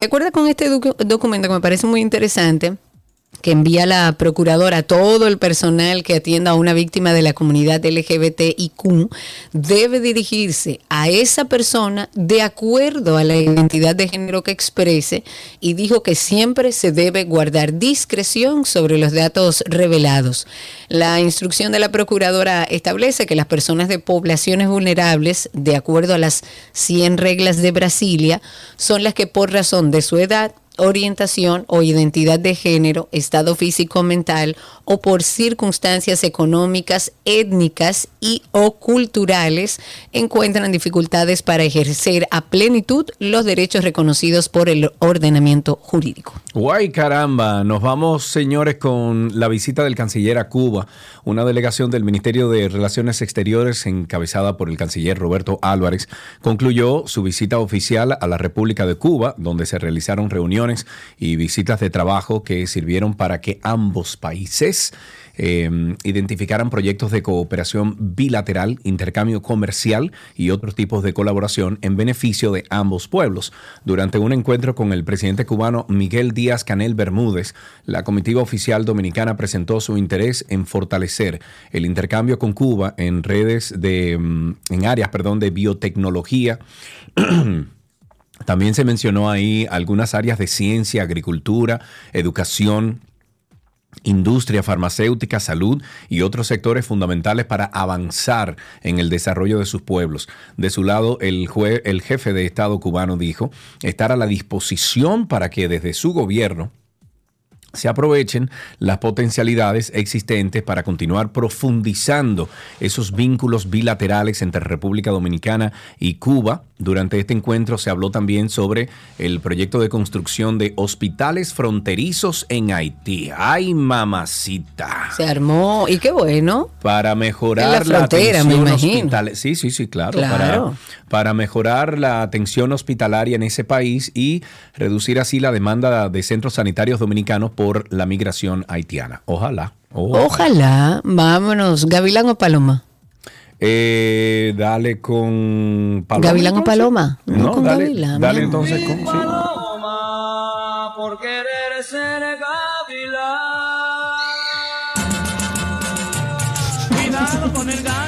De con este documento que me parece muy interesante, que envía la procuradora a todo el personal que atienda a una víctima de la comunidad LGBTIQ debe dirigirse a esa persona de acuerdo a la identidad de género que exprese y dijo que siempre se debe guardar discreción sobre los datos revelados. La instrucción de la procuradora establece que las personas de poblaciones vulnerables, de acuerdo a las 100 reglas de Brasilia, son las que por razón de su edad, orientación o identidad de género, estado físico mental o por circunstancias económicas, étnicas y o culturales encuentran dificultades para ejercer a plenitud los derechos reconocidos por el ordenamiento jurídico. Guay caramba, nos vamos señores con la visita del canciller a Cuba, una delegación del Ministerio de Relaciones Exteriores encabezada por el canciller Roberto Álvarez concluyó su visita oficial a la República de Cuba, donde se realizaron reuniones y visitas de trabajo que sirvieron para que ambos países eh, identificaran proyectos de cooperación bilateral, intercambio comercial y otros tipos de colaboración en beneficio de ambos pueblos. Durante un encuentro con el presidente cubano Miguel Díaz Canel Bermúdez, la comitiva oficial dominicana presentó su interés en fortalecer el intercambio con Cuba en redes de, mm, en áreas, perdón, de biotecnología. También se mencionó ahí algunas áreas de ciencia, agricultura, educación, industria farmacéutica, salud y otros sectores fundamentales para avanzar en el desarrollo de sus pueblos. De su lado, el, el jefe de Estado cubano dijo estar a la disposición para que desde su gobierno se aprovechen las potencialidades existentes para continuar profundizando esos vínculos bilaterales entre República Dominicana y Cuba. Durante este encuentro se habló también sobre el proyecto de construcción de hospitales fronterizos en Haití. ¡Ay, mamacita! Se armó, y qué bueno. Para mejorar la, frontera, me imagino. Sí, sí, sí, claro. Para, para mejorar la atención hospitalaria en ese país y reducir así la demanda de centros sanitarios dominicanos por la migración haitiana. Ojalá. Ojalá. Vámonos. ¿Gavilán o Paloma? Eh, dale con Paloma. ¿Gavilán o Paloma? No, con dale, Gavilán. Dale entonces con. Paloma, por querer ser Gavilán. Cuidado con el Gavilán,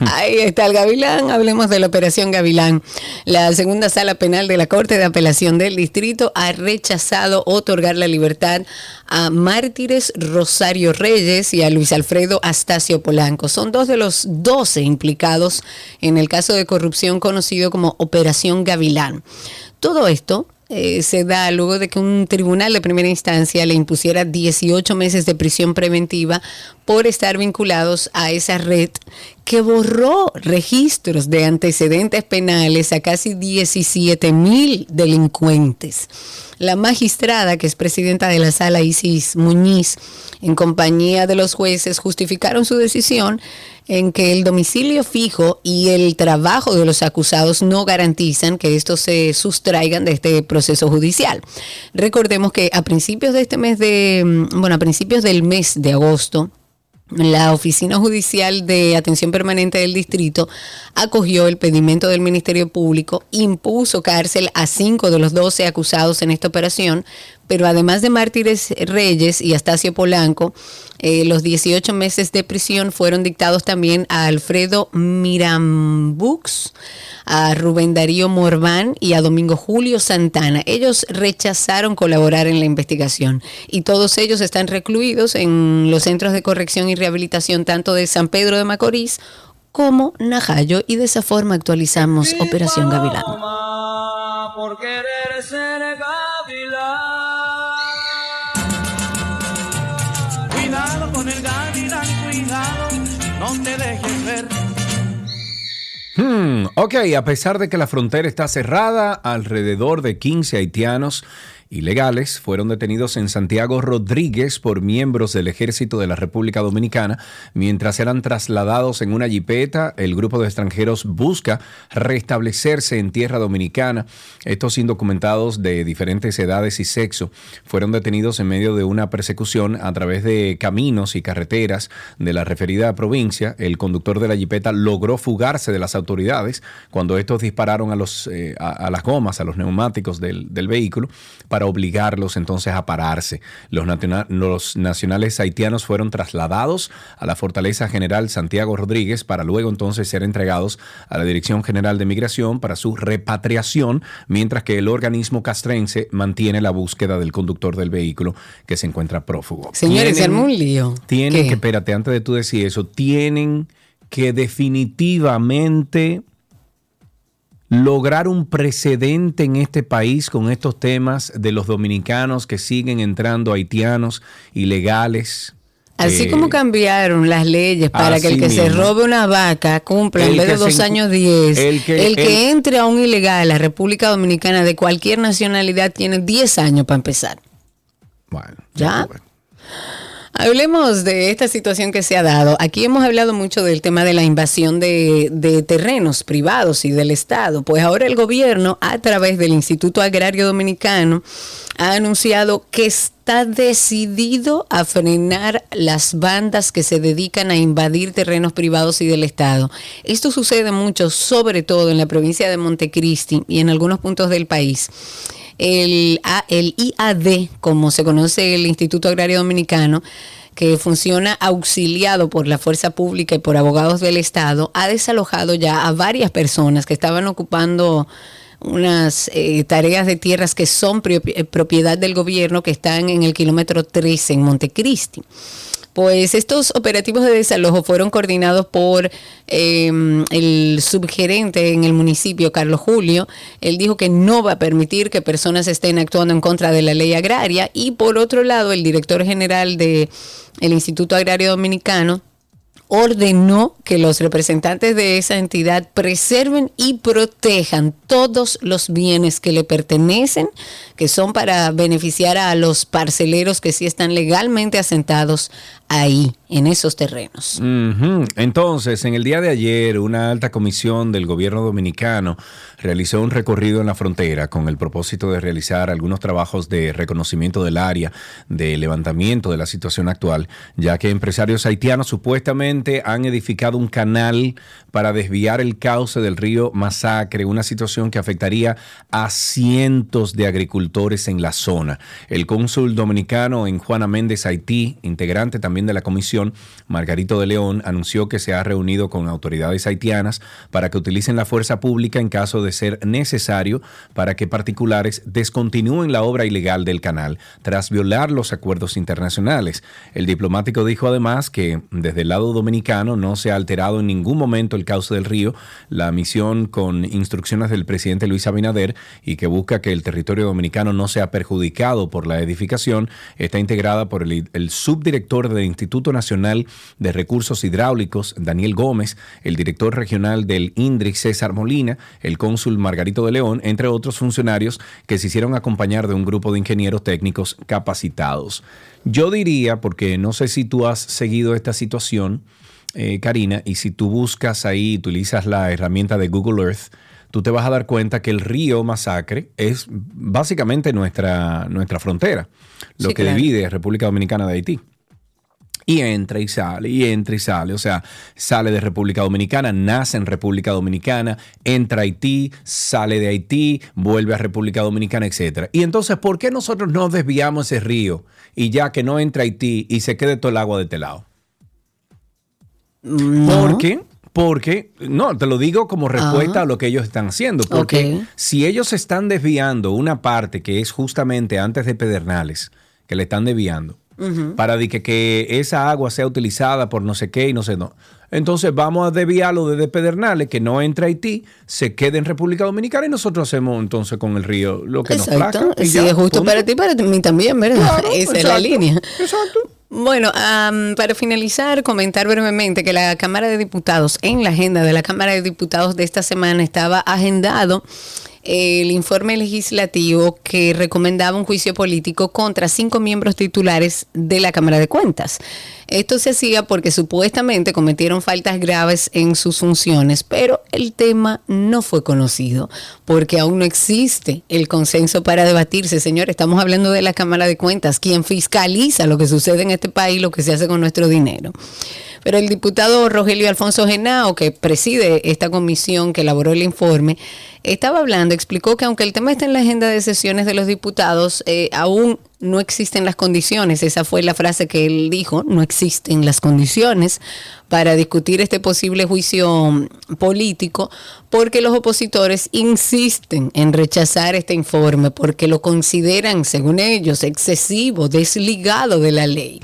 Ahí está el Gavilán. Hablemos de la Operación Gavilán. La segunda sala penal de la Corte de Apelación del Distrito ha rechazado otorgar la libertad a Mártires Rosario Reyes y a Luis Alfredo Astacio Polanco. Son dos de los doce implicados en el caso de corrupción conocido como Operación Gavilán. Todo esto eh, se da luego de que un tribunal de primera instancia le impusiera 18 meses de prisión preventiva por estar vinculados a esa red que borró registros de antecedentes penales a casi 17 mil delincuentes. La magistrada, que es presidenta de la sala Isis Muñiz, en compañía de los jueces, justificaron su decisión en que el domicilio fijo y el trabajo de los acusados no garantizan que estos se sustraigan de este proceso judicial. Recordemos que a principios de este mes de, mm, bueno, a principios del mes de agosto, la Oficina Judicial de Atención Permanente del Distrito acogió el pedimento del Ministerio Público, impuso cárcel a cinco de los doce acusados en esta operación, pero además de Mártires Reyes y Astacio Polanco, eh, los 18 meses de prisión fueron dictados también a Alfredo Mirambux, a Rubén Darío Morván y a Domingo Julio Santana. Ellos rechazaron colaborar en la investigación y todos ellos están recluidos en los centros de corrección y rehabilitación tanto de San Pedro de Macorís como Najayo y de esa forma actualizamos Operación Gavilán. Por querer ser Gavilán. Hmm, ok, a pesar de que la frontera está cerrada, alrededor de 15 haitianos ilegales fueron detenidos en Santiago Rodríguez por miembros del ejército de la República Dominicana. Mientras eran trasladados en una jipeta, el grupo de extranjeros busca restablecerse en tierra dominicana. Estos indocumentados de diferentes edades y sexo fueron detenidos en medio de una persecución a través de caminos y carreteras de la referida provincia. El conductor de la jipeta logró fugarse de las autoridades cuando estos dispararon a, los, eh, a, las gomas, a los neumáticos del, del vehículo para obligarlos entonces a pararse. Los, los nacionales haitianos fueron trasladados a la Fortaleza General Santiago Rodríguez para luego entonces ser entregados a la Dirección General de Migración para su repatriación, mientras que el organismo castrense mantiene la búsqueda del conductor del vehículo que se encuentra prófugo. Señores, se un lío. Tienen que, espérate, antes de tú decir eso, tienen que definitivamente lograr un precedente en este país con estos temas de los dominicanos que siguen entrando haitianos ilegales. Así como eh, cambiaron las leyes para que el que se robe una vaca cumpla en vez de dos años diez, el que, entre a un ilegal a la República Dominicana de cualquier nacionalidad tiene diez años para empezar. Bueno, ¿ya? Hablemos de esta situación que se ha dado. Aquí hemos hablado mucho del tema de la invasión de, terrenos privados y del Estado. Pues ahora el gobierno, a través del Instituto Agrario Dominicano, ha anunciado que está decidido a frenar las bandas que se dedican a invadir terrenos privados y del Estado. Esto sucede mucho, sobre todo en la provincia de Montecristi y en algunos puntos del país el, el IAD, como se conoce el Instituto Agrario Dominicano, que funciona auxiliado por la fuerza pública y por abogados del Estado, ha desalojado ya a varias personas que estaban ocupando unas eh, tareas de tierras que son eh, propiedad del gobierno que están en el kilómetro 13 en Montecristi. Pues estos operativos de desalojo fueron coordinados por em, el subgerente en el municipio, Carlos Julio. Él dijo que no va a permitir que personas estén actuando en contra de la ley agraria. Y por otro lado, el director general del el Instituto Agrario Dominicano, ordenó que los representantes de esa entidad preserven y protejan todos los bienes que le pertenecen, que son para beneficiar a los parceleros que sí están legalmente asentados ahí, en esos terrenos. Entonces, en el día de ayer, una alta comisión del gobierno dominicano realizó un recorrido en la frontera con el propósito de realizar algunos trabajos de reconocimiento del área, de levantamiento de la situación actual, ya que empresarios haitianos supuestamente han edificado un canal para desviar el cauce del río Masacre, una situación que afectaría a cientos de agricultores en la zona. El cónsul dominicano en Juana Méndez, Haití, integrante también de la comisión, Margarito de León, anunció que se ha reunido con autoridades haitianas para que utilicen la fuerza pública en caso de ser necesario para que particulares descontinúen la obra ilegal del canal tras violar los acuerdos internacionales. El diplomático dijo además que desde el lado dominicano no se ha alterado en ningún momento el cauce del río, la misión con instrucciones del presidente Luis Abinader y que busca que el territorio dominicano no sea perjudicado por la edificación, está integrada por el, subdirector de Instituto Nacional de Recursos Hidráulicos, Daniel Gómez, el director regional del INDRI, César Molina, el cónsul Margarito de León, entre otros funcionarios que se hicieron acompañar de un grupo de ingenieros técnicos capacitados. Yo diría, porque no sé si tú has seguido esta situación, eh, Karina, y si tú buscas ahí, utilizas la herramienta de Google Earth, tú te vas a dar cuenta que el río Masacre es básicamente nuestra, nuestra frontera, lo que divide República Dominicana de Haití. Y entra y sale, y entra y sale. O sea, sale de República Dominicana, nace en República Dominicana, entra a Haití, sale de Haití, vuelve a República Dominicana, etc. Y entonces, ¿por qué nosotros no desviamos ese río y ya que no entra a Haití y se quede todo el agua de este lado? Porque, porque, no, te lo digo como respuesta a lo que ellos están haciendo. Porque si ellos están desviando una parte que es justamente antes de Pedernales, que le están desviando, para que, que, esa agua sea utilizada por no sé qué y no sé no. Entonces vamos a desviarlo desde Pedernales, que no entra a Haití, se quede en República Dominicana y nosotros hacemos entonces con el río lo que nos plazca. Sí, es justo para ti, para mí también, ¿verdad? Esa es la línea. Exacto. Bueno, para finalizar, comentar brevemente que la Cámara de Diputados, en la agenda de la Cámara de Diputados de esta semana estaba agendado el informe legislativo que recomendaba un juicio político contra cinco miembros titulares de la Cámara de Cuentas. Esto se hacía porque supuestamente cometieron faltas graves en sus funciones, pero el tema no fue conocido porque aún no existe el consenso para debatirse. Señor, estamos hablando de la Cámara de Cuentas, quien fiscaliza lo que sucede en este país, lo que se hace con nuestro dinero. Pero el diputado Rogelio Alfonso Genao, que preside esta comisión que elaboró el informe, estaba hablando, explicó que aunque el tema está en la agenda de sesiones de los diputados, eh, aún no existen las condiciones, esa fue la frase que él dijo, no existen las condiciones para discutir este posible juicio político, porque los opositores insisten en rechazar este informe, porque lo consideran, según ellos, excesivo, desligado de la ley.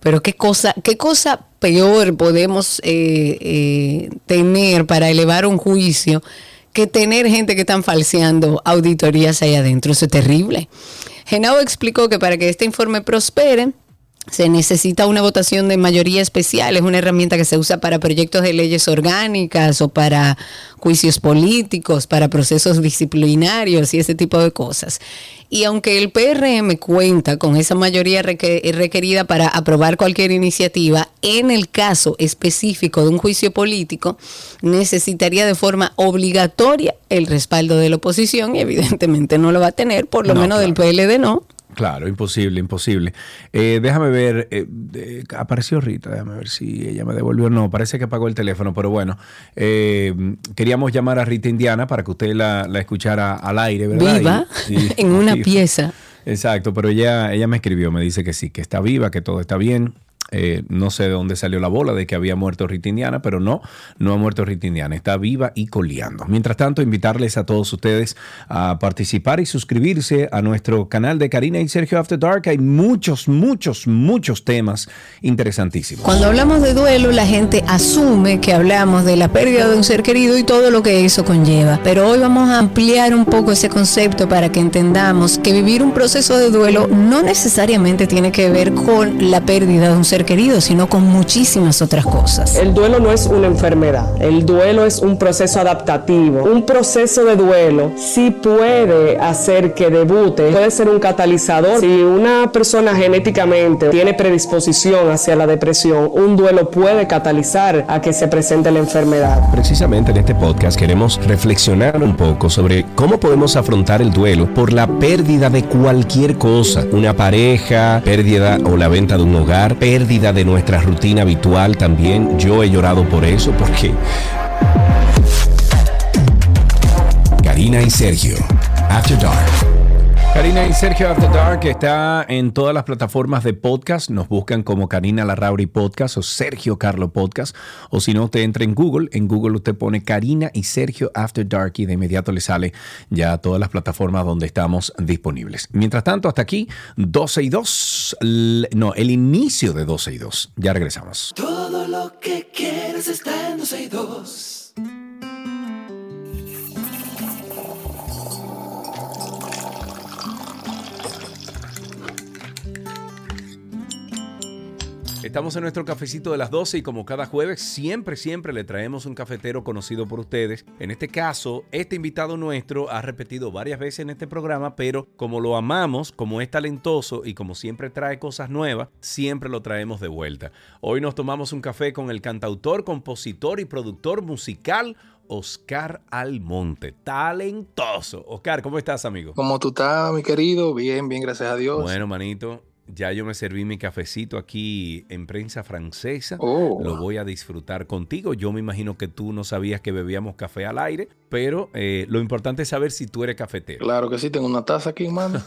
Pero qué cosa, qué cosa peor podemos eh, eh, tener para elevar un juicio que tener gente que están falseando auditorías ahí adentro. Eso es terrible. Genao explicó que para que este informe prospere, se necesita una votación de mayoría especial, es una herramienta que se usa para proyectos de leyes orgánicas o para juicios políticos, para procesos disciplinarios y ese tipo de cosas. Y aunque el PRM cuenta con esa mayoría requerida para aprobar cualquier iniciativa, en el caso específico de un juicio político, necesitaría de forma obligatoria el respaldo de la oposición y evidentemente no lo va a tener, por lo menos del PLD no. Claro, imposible, imposible. Eh, déjame ver, eh, apareció Rita, déjame ver si ella me devolvió. No, parece que apagó el teléfono, pero bueno, eh, queríamos llamar a Rita Indiana para que usted la, escuchara al aire, ¿verdad? Viva, en una pieza. Exacto, pero ella, ella me escribió, me dice que sí, que está viva, que todo está bien. Eh, no sé de dónde salió la bola de que había muerto Rita Indiana, pero no, no ha muerto Rita Indiana, está viva y coleando. Mientras tanto, invitarles a todos ustedes a participar y suscribirse a nuestro canal de Karina y Sergio After Dark. Hay muchos, muchos, muchos temas interesantísimos. Cuando hablamos de duelo, la gente asume que hablamos de la pérdida de un ser querido y todo lo que eso conlleva. Pero hoy vamos a ampliar un poco ese concepto para que entendamos que vivir un proceso de duelo no necesariamente tiene que ver con la pérdida de un ser querido, sino con muchísimas otras cosas. El duelo no es una enfermedad, el duelo es un proceso adaptativo. Un proceso de duelo sí puede hacer que debute, puede ser un catalizador. Si una persona genéticamente tiene predisposición hacia la depresión, un duelo puede catalizar a que se presente la enfermedad. Precisamente en este podcast queremos reflexionar un poco sobre cómo podemos afrontar el duelo por la pérdida de cualquier cosa, una pareja, pérdida o la venta de un hogar, pérdida de nuestra rutina habitual también. Yo he llorado por eso porque... Karina y Sergio, After Dark. Karina y Sergio After Dark está en todas las plataformas de podcast. Nos buscan como Karina Larrauri Podcast o Sergio Carlo Podcast. O si no, usted entra en Google. En Google usted pone Karina y Sergio After Dark y de inmediato le sale ya todas las plataformas donde estamos disponibles. Mientras tanto, hasta aquí, 12 y 2. No, el inicio de 12 y 2. Ya regresamos. Todo lo que quieres está en 12 y 2. Estamos en nuestro cafecito de las 12 y como cada jueves siempre, siempre le traemos un cafetero conocido por ustedes. En este caso, este invitado nuestro ha repetido varias veces en este programa, pero como lo amamos, como es talentoso y como siempre trae cosas nuevas, siempre lo traemos de vuelta. Hoy nos tomamos un café con el cantautor, compositor y productor musical Oscar Almonte. Talentoso. Oscar, ¿cómo estás, amigo? ¿Cómo tú estás, mi querido? Bien, bien, gracias a Dios. Bueno, manito, ya yo me serví mi cafecito aquí en prensa francesa. Oh. Lo voy a disfrutar contigo. Yo me imagino que tú no sabías que bebíamos café al aire, pero eh, lo importante es saber si tú eres cafetero. Claro que sí, tengo una taza aquí, mano.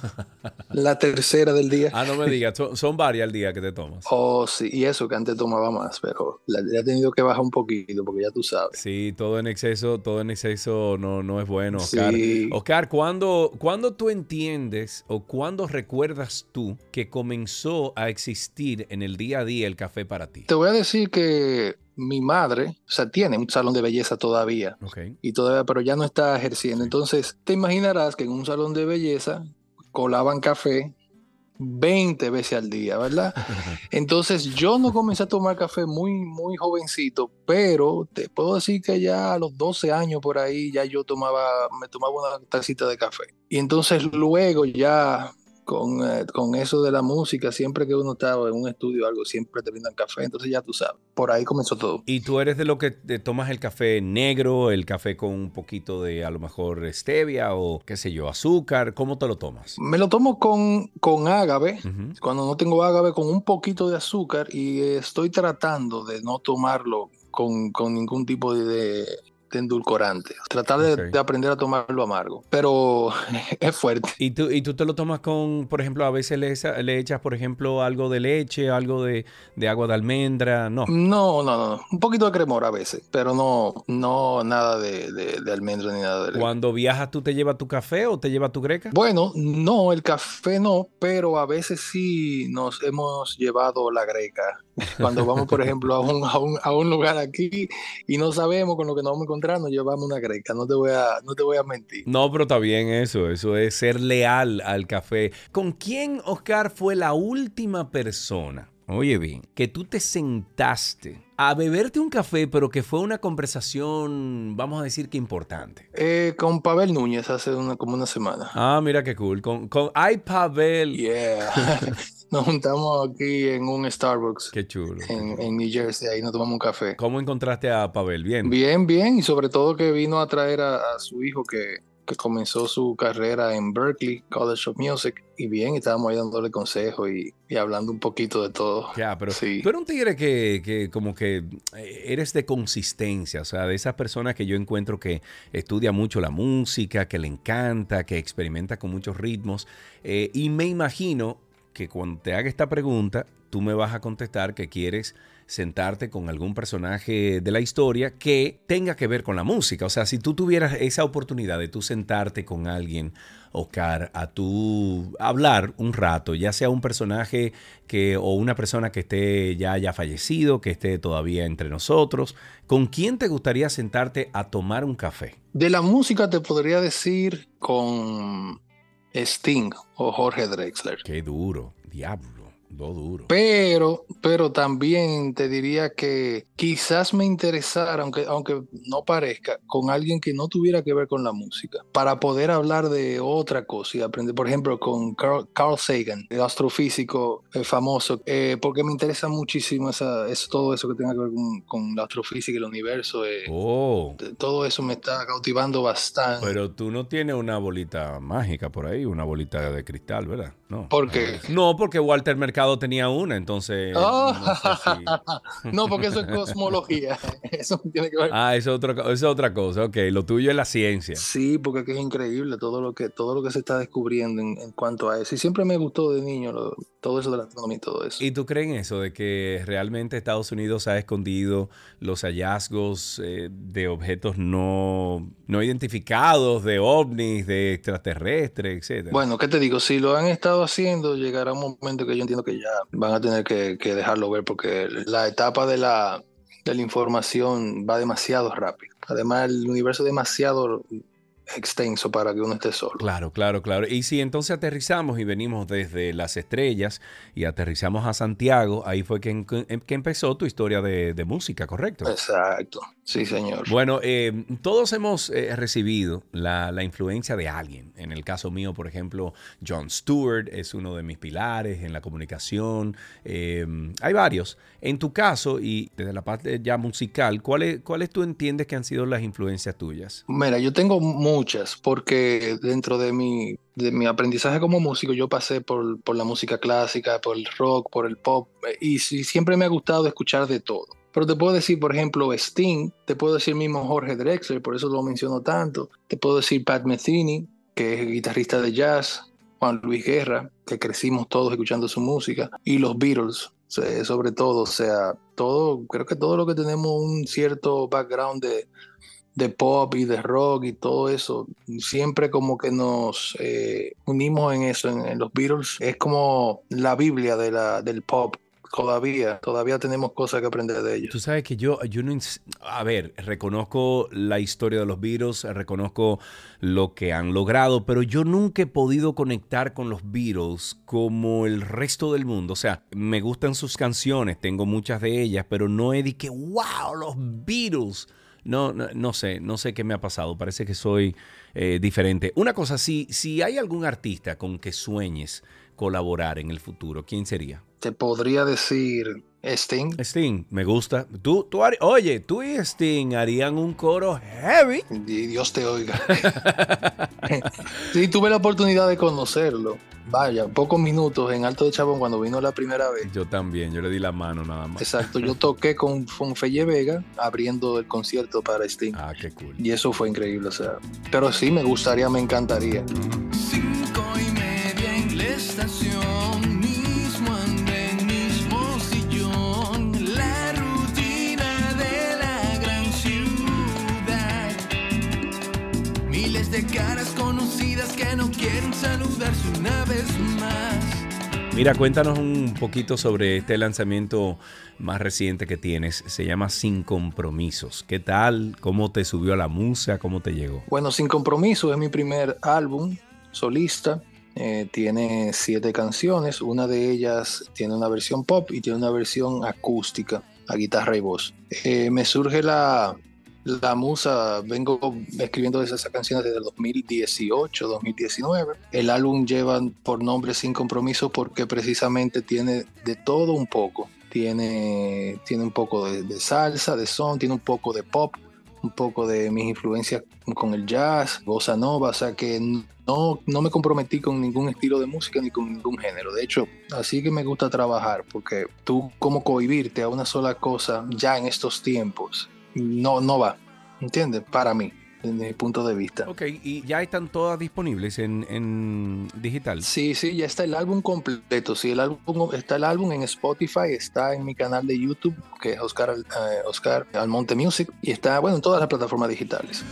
La tercera del día. Ah, no me digas, son, son varias al día que te tomas. Oh, sí, y eso que antes tomaba más, pero la, la he tenido que bajar un poquito porque ya tú sabes. Sí, todo en exceso, todo en exceso no, no es bueno, Oscar. Sí. Oscar, ¿cuándo, ¿cuándo tú entiendes o cuándo recuerdas tú que comenzó a existir en el día a día el café para ti? Te voy a decir que mi madre, o sea, tiene un salón de belleza todavía. Y todavía, pero ya no está ejerciendo. Entonces, te imaginarás que en un salón de belleza colaban café 20 veces al día, ¿verdad? Entonces yo no comencé a tomar café muy, muy jovencito, pero te puedo decir que ya a los 12 años por ahí ya yo tomaba, me tomaba una tacita de café. Y entonces luego ya con, eh, con, eso de la música, siempre que uno estaba en un estudio o algo, siempre te brindan café, entonces ya tú sabes, por ahí comenzó todo. ¿Y tú eres de lo que te tomas el café negro, el café con un poquito de a lo mejor stevia o qué sé yo, azúcar? ¿Cómo te lo tomas? Me lo tomo con, con ágave, uh -huh. cuando no tengo ágave, con un poquito de azúcar y estoy tratando de no tomarlo con, con ningún tipo de, de de endulcorante. Tratar de, okay. de, aprender a tomarlo amargo, pero es fuerte. ¿Y tú, ¿Y tú te lo tomas con, por ejemplo, a veces le, le echas, por ejemplo, algo de leche, algo de, de, agua de almendra? No. No, no, no. Un poquito de cremor a veces, pero no, no nada de, de, de almendra ni nada de leche. Cuando viajas, ¿tú te llevas tu café o te llevas tu greca? Bueno, no, el café no, pero a veces sí nos hemos llevado la greca. Cuando vamos, por ejemplo, a un, a un, a un lugar aquí y no sabemos con lo que nos vamos a encontrar, nos llevamos una greca, no te voy a, no te voy a mentir. No, pero está bien eso, eso es ser leal al café. ¿Con quién, Oscar, fue la última persona? Oye bien, que tú te sentaste a beberte un café, pero que fue una conversación, vamos a decir que importante. Eh, con Pavel Núñez hace una, como una semana. Ah, mira qué cool. Con, con ay, Pavel. Yeah. nos juntamos aquí en un Starbucks. Qué chulo. En, en, New Jersey, ahí nos tomamos un café. ¿Cómo encontraste a Pavel? Bien. Bien, bien, y sobre todo que vino a traer a, a su hijo que, que, comenzó su carrera en Berkeley College of Music. Y bien, estábamos ahí dándole consejos y, y, hablando un poquito de todo. Ya, pero sí. tú eres un tigre que, que como que eh, eres de consistencia, o sea, de esas personas que yo encuentro que estudia mucho la música, que le encanta, que experimenta con muchos ritmos. Eh, y me imagino que cuando te haga esta pregunta, tú me vas a contestar que quieres sentarte con algún personaje de la historia que tenga que ver con la música. O sea, si tú tuvieras esa oportunidad de tú sentarte con alguien, Oscar, a tú hablar un rato, ya sea un personaje que o una persona que esté ya haya fallecido, que esté todavía entre nosotros, ¿con quién te gustaría sentarte a tomar un café? De la música te podría decir con Sting o Jorge Drexler. Qué duro, diablo. Lo duro. Pero, pero también te diría que quizás me interesara, aunque, aunque no parezca, con alguien que no tuviera que ver con la música, para poder hablar de otra cosa y aprender, por ejemplo, con Carl, Carl Sagan, el astrofísico eh, famoso, eh, porque me interesa muchísimo esa, eso, todo eso que tenga que ver con, con la astrofísica y el universo. Eh, oh. Todo eso me está cautivando bastante. Pero tú no tienes una bolita mágica por ahí, una bolita de cristal, ¿verdad? No. ¿Por qué? No, porque Walter Mercado tenía una, entonces. Oh. No, sé si... no, porque eso es cosmología. Eso tiene que ver. Ah, eso es, otra, eso es otra cosa. Ok, lo tuyo es la ciencia. Sí, porque es increíble todo lo que, todo lo que se está descubriendo en, en cuanto a eso. Y siempre me gustó de niño lo, todo eso de la astronomía y todo eso. ¿Y tú crees en eso, de que realmente Estados Unidos ha escondido los hallazgos eh, de objetos no, no identificados, de ovnis, de extraterrestres, etcétera? Bueno, ¿qué te digo? Si lo han estado haciendo, llegará un momento que yo entiendo que ya van a tener que, que dejarlo ver porque la etapa de la, de la información va demasiado rápido. Además, el universo es demasiado extenso para que uno esté solo. Claro, claro, claro. Y si entonces aterrizamos y venimos desde las estrellas y aterrizamos a Santiago, ahí fue que, que empezó tu historia de, de, música, ¿correcto? Exacto, sí, señor. Bueno, eh, todos hemos eh, recibido la, la, influencia de alguien. En el caso mío, por ejemplo, John Stewart es uno de mis pilares en la comunicación. Eh, hay varios. En tu caso, y desde la parte ya musical, ¿cuáles, ¿cuáles tú entiendes que han sido las influencias tuyas? Mira, yo tengo muchas, porque dentro de mi, de mi aprendizaje como músico yo pasé por, por la música clásica, por el rock, por el pop, y, y siempre me ha gustado escuchar de todo. Pero te puedo decir, por ejemplo, Sting, te puedo decir mismo Jorge Drexler, por eso lo menciono tanto, te puedo decir Pat Metheny, que es guitarrista de jazz, Juan Luis Guerra, que crecimos todos escuchando su música, y los Beatles, sobre todo, o sea, todo, creo que todo lo que tenemos un cierto background de, de pop y de rock y todo eso, siempre como que nos eh, unimos en eso, en, los Beatles. Es como la Biblia del pop todavía, todavía tenemos cosas que aprender de ellos. Tú sabes que yo, yo no, a ver, reconozco la historia de los Beatles, reconozco lo que han logrado, pero yo nunca he podido conectar con los Beatles como el resto del mundo. O sea, me gustan sus canciones, tengo muchas de ellas, pero no he dicho, wow, los Beatles. No, no, no, sé, no sé qué me ha pasado. Parece que soy eh, diferente. Una cosa, si, si hay algún artista con que sueñes colaborar en el futuro, ¿quién sería? Te podría decir Sting. Sting, me gusta. Tú, tú oye, tú y Sting harían un coro heavy. Y Dios te oiga. sí, tuve la oportunidad de conocerlo. Vaya, pocos minutos en Alto de Chabón cuando vino la primera vez. Yo también, yo le di la mano nada más. Exacto, yo toqué con Fonfelle Vega abriendo el concierto para Sting. Ah, qué cool. Y eso fue increíble, o sea. Pero sí, me gustaría, me encantaría. Cinco de caras conocidas que no quieren saludarse una vez más. Mira, cuéntanos un poquito sobre este lanzamiento más reciente que tienes. Se llama Sin Compromisos. ¿Qué tal? ¿Cómo te subió a la musa? ¿Cómo te llegó? Bueno, Sin Compromisos es mi primer álbum solista. Eh, tiene siete canciones. Una de ellas tiene una versión pop y tiene una versión acústica a guitarra y voz. Eh, me surge la, la musa, vengo escribiendo esas canciones desde el 2018, 2019. El álbum lleva por nombre Sin Compromiso porque precisamente tiene de todo un poco. Tiene, tiene un poco de, salsa, de son, tiene un poco de pop, un poco de mis influencias con el jazz, bossa nova, o sea que no, no me comprometí con ningún estilo de música ni con ningún género. De hecho, así que me gusta trabajar, porque tú como cohibirte a una sola cosa ya en estos tiempos, no, no va, ¿entiendes? Para mí, desde mi punto de vista. Ok, y ya están todas disponibles en, en digital. Sí, sí, ya está el álbum completo. Sí, el álbum está el álbum en Spotify, está en mi canal de YouTube, que es Oscar, Al- eh, Oscar Almonte Music, y está, bueno, en todas las plataformas digitales.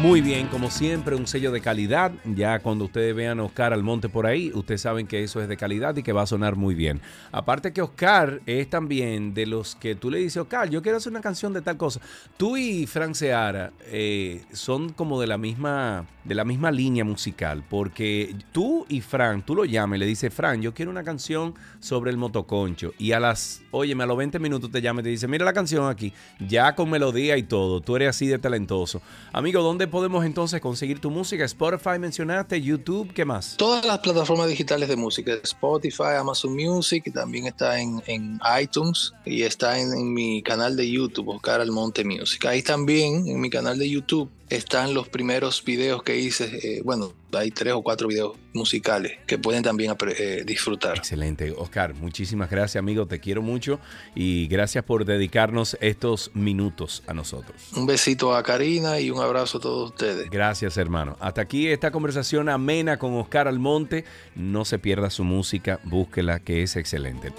Muy bien, como siempre, un sello de calidad. Ya cuando ustedes vean a Oscar Almonte por ahí, ustedes saben que eso es de calidad y que va a sonar muy bien. Aparte que Oscar es también de los que tú le dices, Oscar, yo quiero hacer una canción de tal cosa. Tú y Frank Seara eh, son como de la misma de la misma línea musical, porque tú y Frank, tú lo llamas le dices, Frank, yo quiero una canción sobre el motoconcho. Y a las, óyeme, a los 20 minutos te llama y te dice, mira la canción aquí, ya con melodía y todo. Tú eres así de talentoso. Amigo, ¿dónde podemos entonces conseguir tu música? Spotify mencionaste, YouTube, ¿qué más? Todas las plataformas digitales de música, Spotify, Amazon Music, también está en, en iTunes y está en, en mi canal de YouTube, Oscar Almonte Music. Ahí también, en mi canal de YouTube, están los primeros videos que hice. eh, bueno, hay tres o cuatro videos musicales que pueden también eh, disfrutar. Excelente, Oscar. Muchísimas gracias, amigo. Te quiero mucho y gracias por dedicarnos estos minutos a nosotros. Un besito a Karina y un abrazo a todos ustedes. Gracias, hermano. Hasta aquí esta conversación amena con Oscar Almonte. No se pierda su música, búsquela, que es excelente.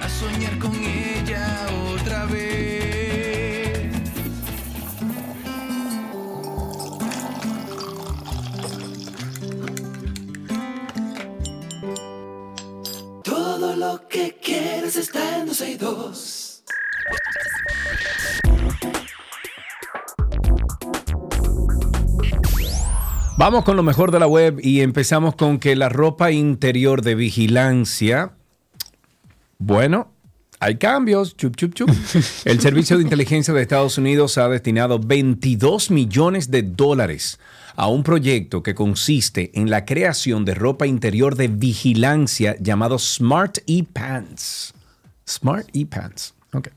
A soñar con lo que quieres está en 12 y 2. Vamos con lo mejor de la web y empezamos con que la ropa interior de vigilancia, bueno, hay cambios. Chup, chup, chup. El Servicio de Inteligencia de Estados Unidos ha destinado 22 millones de dólares a un proyecto que consiste en la creación de ropa interior de vigilancia llamado Smart E-Pants. Smart E-Pants. Ok.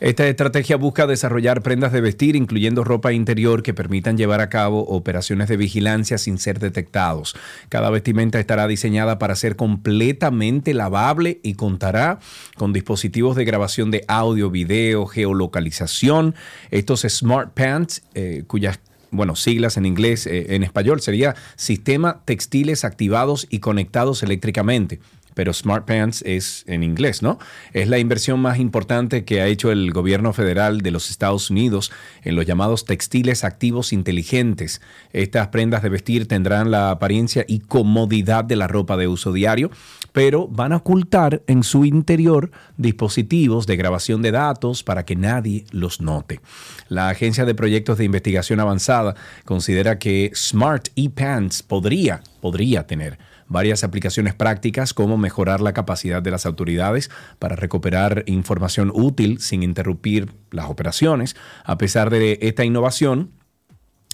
Esta estrategia busca desarrollar prendas de vestir, incluyendo ropa interior, que permitan llevar a cabo operaciones de vigilancia sin ser detectados. Cada vestimenta estará diseñada para ser completamente lavable y contará con dispositivos de grabación de audio, video, geolocalización. Estos Smart Pants, eh, cuyas bueno, siglas en inglés, eh, en español sería Sistema Textiles Activados y Conectados Eléctricamente. pero Smart Pants es en inglés, ¿no? Es la inversión más importante que ha hecho el gobierno federal de los Estados Unidos en los llamados textiles activos inteligentes. Estas prendas de vestir tendrán la apariencia y comodidad de la ropa de uso diario, pero van a ocultar en su interior dispositivos de grabación de datos para que nadie los note. La Agencia de Proyectos de Investigación Avanzada considera que Smart ePants podría, podría tener varias aplicaciones prácticas como mejorar la capacidad de las autoridades para recuperar información útil sin interrumpir las operaciones. A pesar de esta innovación,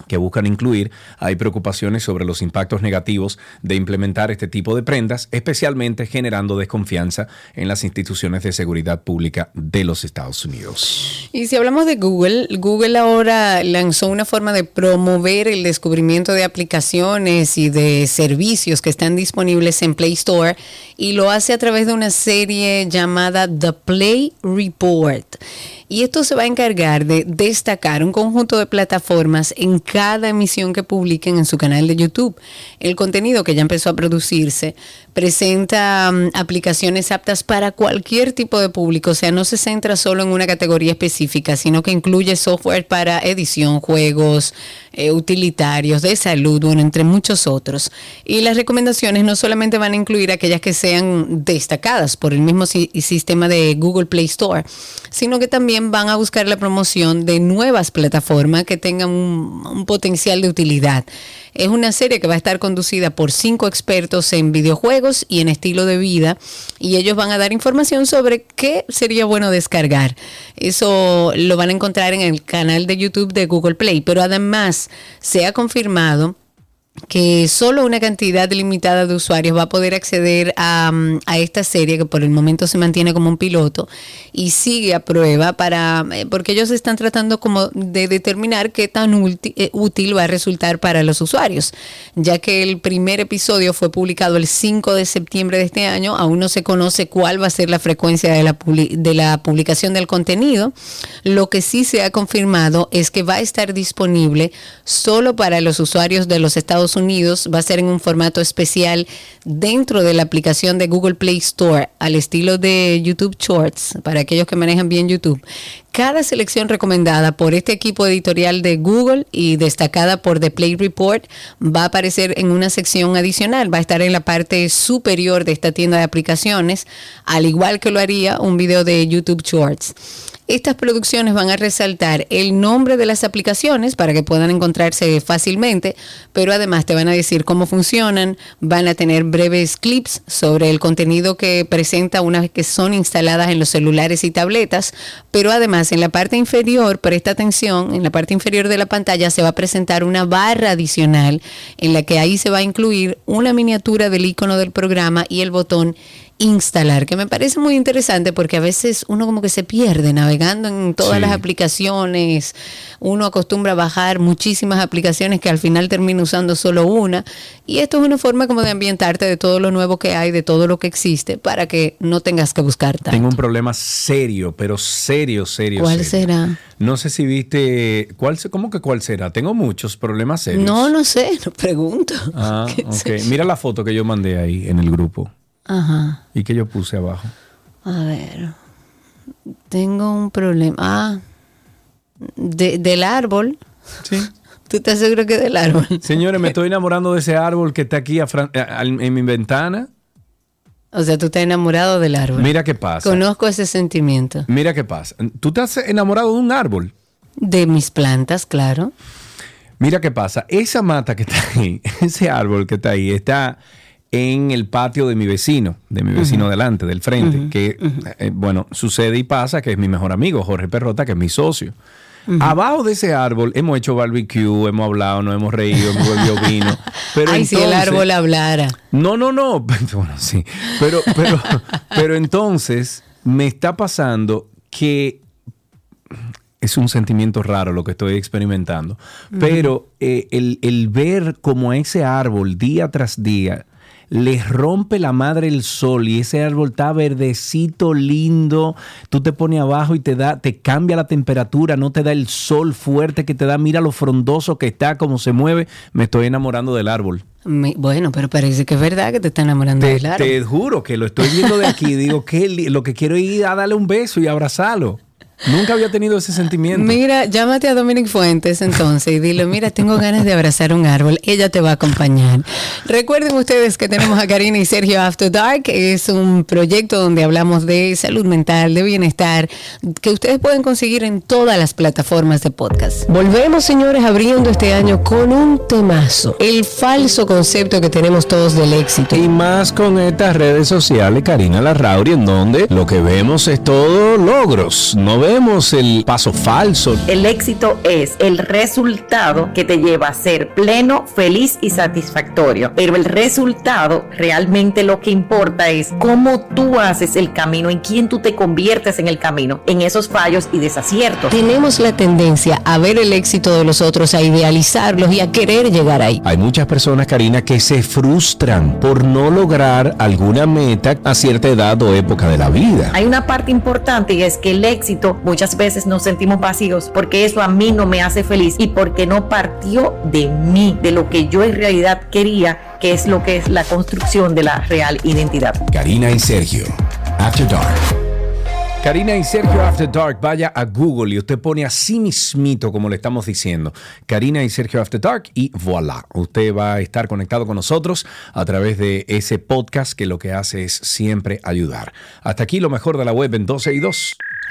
que buscan incluir, hay preocupaciones sobre los impactos negativos de implementar este tipo de prendas, especialmente generando desconfianza en las instituciones de seguridad pública de los Estados Unidos. Y si hablamos de Google, Google ahora lanzó una forma de promover el descubrimiento de aplicaciones y de servicios que están disponibles en Play Store y lo hace a través de una serie llamada The Play Report. Y esto se va a encargar de destacar un conjunto de plataformas en cada emisión que publiquen en su canal de YouTube. El contenido que ya empezó a producirse presenta um, aplicaciones aptas para cualquier tipo de público, o sea, no se centra solo en una categoría específica, sino que incluye software para edición, juegos, eh, utilitarios, de salud, entre muchos otros. Y las recomendaciones no solamente van a incluir aquellas que sean destacadas por el mismo si sistema de Google Play Store, sino que también van a buscar la promoción de nuevas plataformas que tengan un potencial de utilidad. Es una serie que va a estar conducida por cinco expertos en videojuegos y en estilo de vida y ellos van a dar información sobre qué sería bueno descargar. Eso lo van a encontrar en el canal de YouTube de Google Play, pero además se ha confirmado que solo una cantidad limitada de usuarios va a poder acceder a, mm, a, esta serie que por el momento se mantiene como un piloto y sigue a prueba para eh, porque ellos están tratando como de determinar qué tan eh, útil va a resultar para los usuarios ya que el primer episodio fue publicado el 5 de septiembre de este año. Aún no se conoce cuál va a ser la frecuencia de la, de la publicación del contenido. Lo que sí se ha confirmado es que va a estar disponible solo para los usuarios de los Estados Unidos va a ser en un formato especial dentro de la aplicación de Google Play Store al estilo de YouTube Shorts para aquellos que manejan bien YouTube. Cada selección recomendada por este equipo editorial de Google y destacada por The Play Report va a aparecer en una sección adicional, va a estar en la parte superior de esta tienda de aplicaciones, al igual que lo haría un video de YouTube Shorts. Estas producciones van a resaltar el nombre de las aplicaciones para que puedan encontrarse fácilmente, pero además te van a decir cómo funcionan, van a tener breves clips sobre el contenido que presenta una vez que son instaladas en los celulares y tabletas, pero además en la parte inferior, presta atención, en la parte inferior de la pantalla se va a presentar una barra adicional en la que ahí se va a incluir una miniatura del icono del programa y el botón instalar, que me parece muy interesante porque a veces uno como que se pierde navegando en todas Sí. las aplicaciones, uno acostumbra a bajar muchísimas aplicaciones que al final termina usando solo una y esto es una forma como de ambientarte de todo lo nuevo que hay, de todo lo que existe para que no tengas que buscar tanto. Tengo un problema serio, pero serio, serio. ¿Cuál serio. será? No sé si viste, ¿cuál, ¿cómo que cuál será? Tengo muchos problemas serios. No, no sé, no pregunto. Ah. Mira la foto que yo mandé ahí en el grupo Ajá. y que yo puse abajo. A ver. Tengo un problema. Ah, de- del árbol. Sí. ¿Tú estás seguro que del árbol? Señores, me estoy enamorando de ese árbol que está aquí a en mi ventana. O sea, tú estás enamorado del árbol. Mira qué pasa. Conozco ese sentimiento. Mira qué pasa. Tú estás enamorado de un árbol. De mis plantas, claro. Mira qué pasa. Esa mata que está ahí, ese árbol que está ahí, está en el patio de mi vecino, de mi vecino delante, del frente. Que, eh, bueno, sucede y pasa que es mi mejor amigo, Jorge Perrota, que es mi socio. Abajo de ese árbol hemos hecho barbecue, hemos hablado, nos hemos reído, hemos bebido vino. Pero Ay, si el árbol hablara. no, no, no. Bueno, sí. Pero, pero, pero entonces me está pasando que es un sentimiento raro lo que estoy experimentando. Pero eh, el, el ver como ese árbol día tras día les rompe la madre el sol y ese árbol está verdecito, lindo. Tú te pones abajo y te da, te cambia la temperatura, no te da el sol fuerte que te da. Mira lo frondoso que está, cómo se mueve. Me estoy enamorando del árbol. Mi- bueno, pero parece que es verdad que te está enamorando Te, del árbol. te juro que lo estoy viendo de aquí. Digo que lo que quiero es ir a darle un beso y abrazarlo. Nunca había tenido ese sentimiento. Mira, llámate a Dominic Fuentes entonces y dile, mira, tengo ganas de abrazar un árbol, ella te va a acompañar. Recuerden ustedes que tenemos a Karina y Sergio After Dark, es un proyecto donde hablamos de salud mental, de bienestar, que ustedes pueden conseguir en todas las plataformas de podcast. Volvemos, señores, abriendo este año con un temazo, el falso concepto que tenemos todos del éxito. Y más con estas redes sociales, Karina Larrauri, en donde lo que vemos es todo logros. No vemos el paso falso. El éxito es el resultado que te lleva a ser pleno, feliz y satisfactorio. Pero el resultado realmente lo que importa es cómo tú haces el camino, en quién tú te conviertes en el camino, en esos fallos y desaciertos. Tenemos la tendencia a ver el éxito de los otros, a idealizarlos y a querer llegar ahí. Hay muchas personas, Karina, que se frustran por no lograr alguna meta a cierta edad o época de la vida. Hay una parte importante y es que el éxito muchas veces nos sentimos vacíos porque eso a mí no me hace feliz y porque no partió de mí, de lo que yo en realidad quería, que es lo que es la construcción de la real identidad. Karina y Sergio, After Dark. Karina y Sergio After Dark, vaya a Google y usted pone así mismito como le estamos diciendo. Karina y Sergio After Dark y voilà. Usted va a estar conectado con nosotros a través de ese podcast que lo que hace es siempre ayudar. Hasta aquí lo mejor de la web en 12 y 2.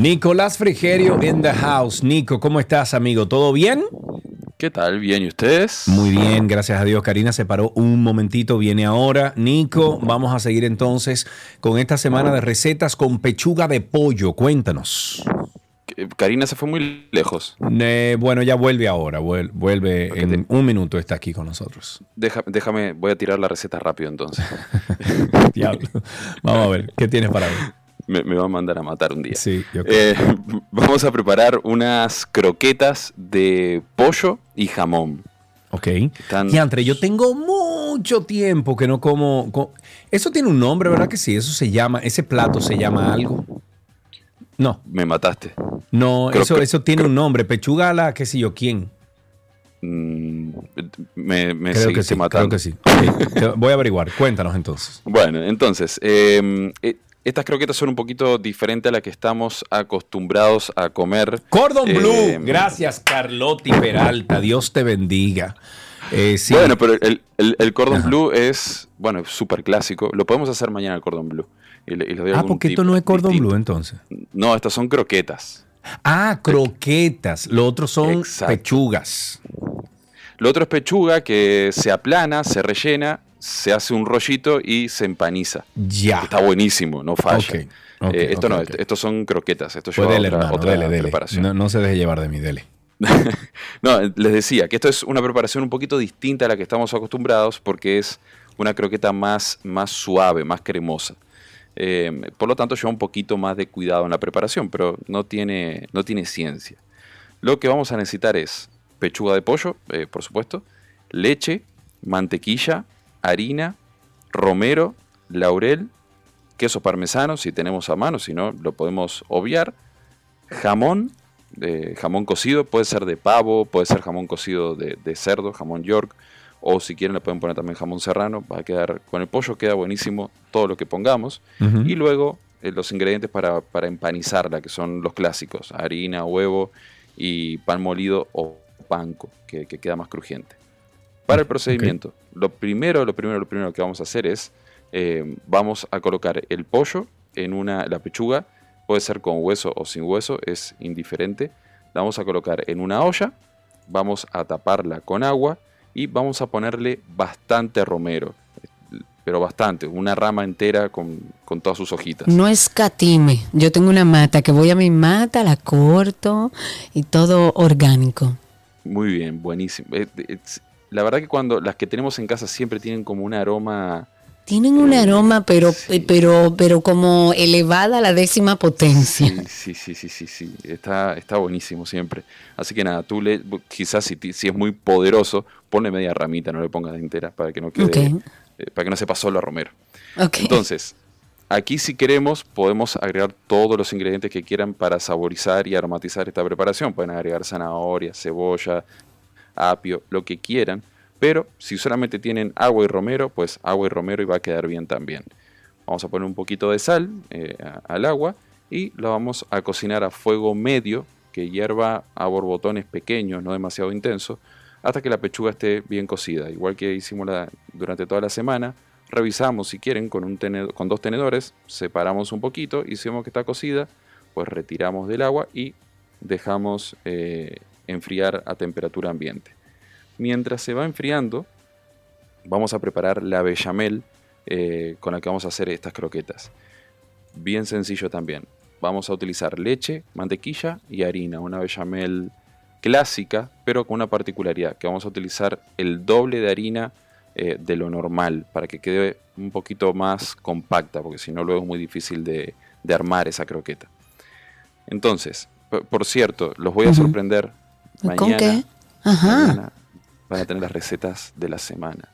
Nicolás Frigerio in the house. Nico, ¿cómo estás, amigo? ¿Todo bien? ¿Qué tal? ¿Bien? ¿Y ustedes? Muy bien, gracias a Dios. Karina se paró un momentito, viene ahora. Nico, vamos a seguir entonces con esta semana de recetas con pechuga de pollo. Cuéntanos. Eh, Karina se fue muy lejos. Eh, bueno, ya vuelve ahora, vuel- vuelve en te- un minuto, está aquí con nosotros. Deja- déjame, voy a tirar la receta rápido entonces. Diablo. Vamos a ver, ¿qué tienes para hoy? Me, me va a mandar a matar un día. Sí, yo creo. Eh, vamos a preparar unas croquetas de pollo y jamón. Ok. Están- Y entre yo tengo mucho tiempo que no como, co- Eso tiene un nombre, ¿verdad que sí? Eso se llama, ese plato se llama algo. No, Me mataste. no, Creo eso, eso tiene un nombre. Pechuga a la, qué sé yo, ¿quién? Mm, me me Creo que sí, creo matando. que sí. Voy a averiguar. Cuéntanos entonces. Bueno, entonces, eh, eh, estas croquetas son un poquito diferentes a las que estamos acostumbrados a comer. Cordon Eh, Blue. Gracias, Carlotti Peralta. Dios te bendiga. Eh, sí. Bueno, pero el, el- el cordon Ajá. blue es, bueno, súper clásico. Lo podemos hacer mañana el cordon blue. Y le- y les doy ah, porque esto no es Cordon distinto. Blue entonces. No, estas son croquetas. Ah, croquetas. Lo otro son Exacto. pechugas. Lo otro es pechuga que se aplana, se rellena, se hace un rollito y se empaniza. Ya. Está buenísimo, no falla. Eh, esto no, estos son croquetas. Esto Pues lleva dele, otra, hermano, otra dele, dele. preparación. No, no se deje llevar de mí, dele. No, les decía que esto es una preparación un poquito distinta a la que estamos acostumbrados porque es una croqueta más, más suave, más cremosa. Eh, por lo tanto, lleva un poquito más de cuidado en la preparación, pero no tiene, no tiene ciencia. Lo que vamos a necesitar es pechuga de pollo, eh, por supuesto, leche, mantequilla, harina, romero, laurel, queso parmesano, si tenemos a mano, si no, lo podemos obviar, jamón, eh, jamón cocido, puede ser de pavo, puede ser jamón cocido de, de cerdo, jamón york, o si quieren le pueden poner también jamón serrano, va a quedar, con el pollo queda buenísimo todo lo que pongamos, y luego eh, los ingredientes para, para empanizarla, que son los clásicos, harina, huevo y pan molido o panco, que, que queda más crujiente. Para el procedimiento, lo primero, lo primero, lo primero que vamos a hacer es, eh, vamos a colocar el pollo en una, la pechuga, puede ser con hueso o sin hueso, es indiferente. La vamos a colocar en una olla, vamos a taparla con agua y vamos a ponerle bastante romero, pero bastante, una rama entera con, con todas sus hojitas. No escatime. Yo tengo una mata que voy a mi mata, la corto y todo orgánico. Muy bien, buenísimo. Eh, es- La verdad que cuando las que tenemos en casa siempre tienen como un aroma Tienen un Eh, aroma, pero, sí. pero, pero como elevada a la décima potencia. Sí, sí, sí, sí, sí, sí. Está, está buenísimo siempre. Así que nada, tú le, quizás si, si es muy poderoso, ponle media ramita, no le pongas entera para que no quede, eh, para que no sepa solo a romero. Ok. Entonces, aquí si queremos podemos agregar todos los ingredientes que quieran para saborizar y aromatizar esta preparación. Pueden agregar zanahoria, cebolla, apio, lo que quieran. Pero si solamente tienen agua y romero, pues agua y romero y va a quedar bien también. Vamos a poner un poquito de sal eh, al agua y lo vamos a cocinar a fuego medio, que hierva a borbotones pequeños, no demasiado intenso, hasta que la pechuga esté bien cocida. Igual que hicimos la- durante toda la semana, revisamos si quieren con, un tenedo- con dos tenedores, separamos un poquito y si vemos que está cocida, pues retiramos del agua y dejamos eh, enfriar a temperatura ambiente. Mientras se va enfriando, vamos a preparar la bechamel eh, con la que vamos a hacer estas croquetas. Bien sencillo también. Vamos a utilizar leche, mantequilla y harina, una bechamel clásica, pero con una particularidad, que vamos a utilizar el doble de harina eh, de lo normal, para que quede un poquito más compacta, porque si no luego es muy difícil de, de armar esa croqueta. Entonces, por cierto, los voy a Ujú. Sorprender. ¿Con Mañana, qué? Ajá. mañana van a tener las recetas de la semana.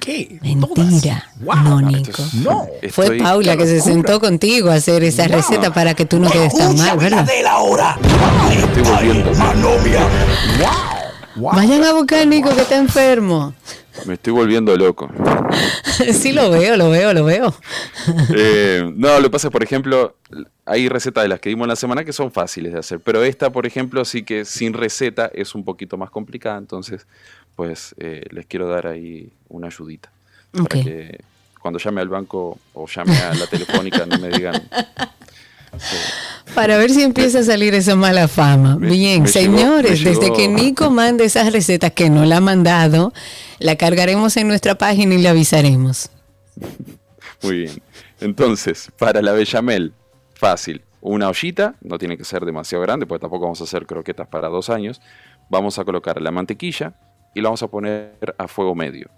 ¿Qué? Mentira. No, Nico. Esto es- No. Fue Paula que se sentó contigo a hacer esa receta para que tú no quedes tan mal, ¿verdad? estoy volviendo. Vayan a buscar a Nico que está enfermo. Me estoy volviendo loco. Sí, lo veo, lo veo, lo veo. Eh, no, lo que pasa es, por ejemplo, hay recetas de las que dimos en la semana que son fáciles de hacer, pero esta, por ejemplo, sí que sin receta es un poquito más complicada, entonces, pues eh, les quiero dar ahí una ayudita. Para Ok. que cuando llame al banco o llame a la telefónica no me digan... sí, Para ver si empieza a salir esa mala fama. Me- Bien, me llegó- señores, desde que Nico mande esas recetas que no la ha mandado, la cargaremos en nuestra página y le avisaremos. Muy bien. Entonces, para la bechamel, fácil. Una ollita, no tiene que ser demasiado grande, porque tampoco vamos a hacer croquetas para dos años. Vamos a colocar la mantequilla y la vamos a poner a fuego medio.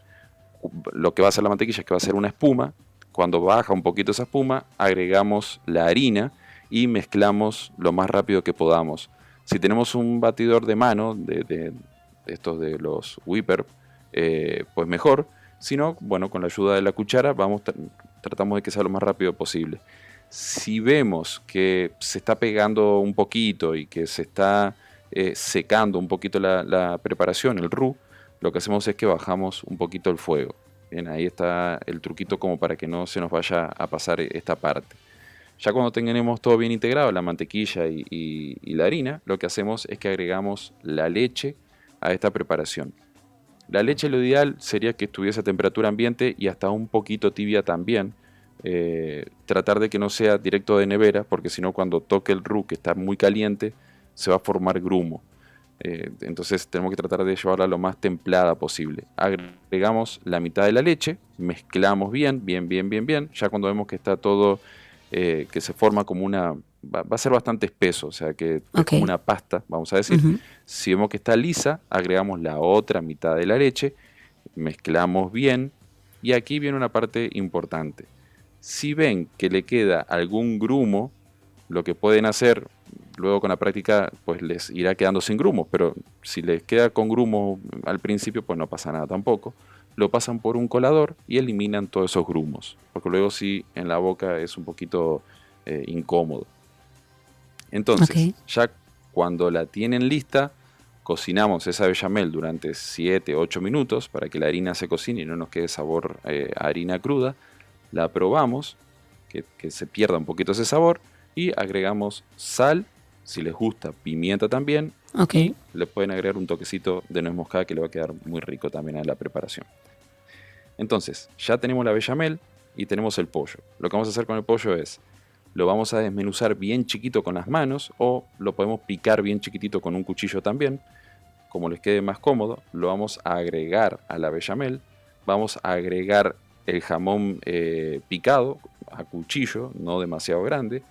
Lo que va a hacer la mantequilla es que va a hacer una espuma. Cuando baja un poquito esa espuma, agregamos la harina y mezclamos lo más rápido que podamos. Si tenemos un batidor de mano, de- de estos de los Whipper, eh, pues mejor. Si no, bueno, con la ayuda de la cuchara vamos tra- tratamos de que sea lo más rápido posible. Si vemos que se está pegando un poquito y que se está eh, secando un poquito la, preparación, el roux, lo que hacemos es que bajamos un poquito el fuego. Bien, ahí está el truquito como para que no se nos vaya a pasar esta parte. Ya cuando tengamos todo bien integrado, la mantequilla y la harina, lo que hacemos es que agregamos la leche a esta preparación. La leche lo ideal sería que estuviese a temperatura ambiente y hasta un poquito tibia también. Eh, tratar de que no sea directo de nevera, porque si no cuando toque el roux que está muy caliente, se va a formar grumo. Eh, entonces tenemos que tratar de llevarla lo más templada posible. Agregamos la mitad de la leche, mezclamos bien, bien, bien, bien, bien. Ya cuando vemos que está todo, eh, que se forma como una, va, va a ser bastante espeso, o sea que es como una pasta, vamos a decir. Si vemos que está lisa, agregamos la otra mitad de la leche, mezclamos bien y aquí viene una parte importante. Si ven que le queda algún grumo, lo que pueden hacer luego con la práctica pues les irá quedando sin grumos, pero si les queda con grumos al principio pues no pasa nada tampoco. Lo pasan por un colador y eliminan todos esos grumos, porque luego sí en la boca es un poquito eh, incómodo. Entonces, ya cuando la tienen lista, cocinamos esa bechamel durante 7, 8 minutos para que la harina se cocine y no nos quede sabor eh, a harina cruda. La probamos, que, que se pierda un poquito ese sabor, y agregamos sal, si les gusta, pimienta también, Ok. y le pueden agregar un toquecito de nuez moscada que le va a quedar muy rico también a la preparación. Entonces, ya tenemos la bechamel y tenemos el pollo. Lo que vamos a hacer con el pollo es, lo vamos a desmenuzar bien chiquito con las manos o lo podemos picar bien chiquitito con un cuchillo también, como les quede más cómodo. Lo vamos a agregar a la bechamel, vamos a agregar el jamón eh, picado a cuchillo, no demasiado grande.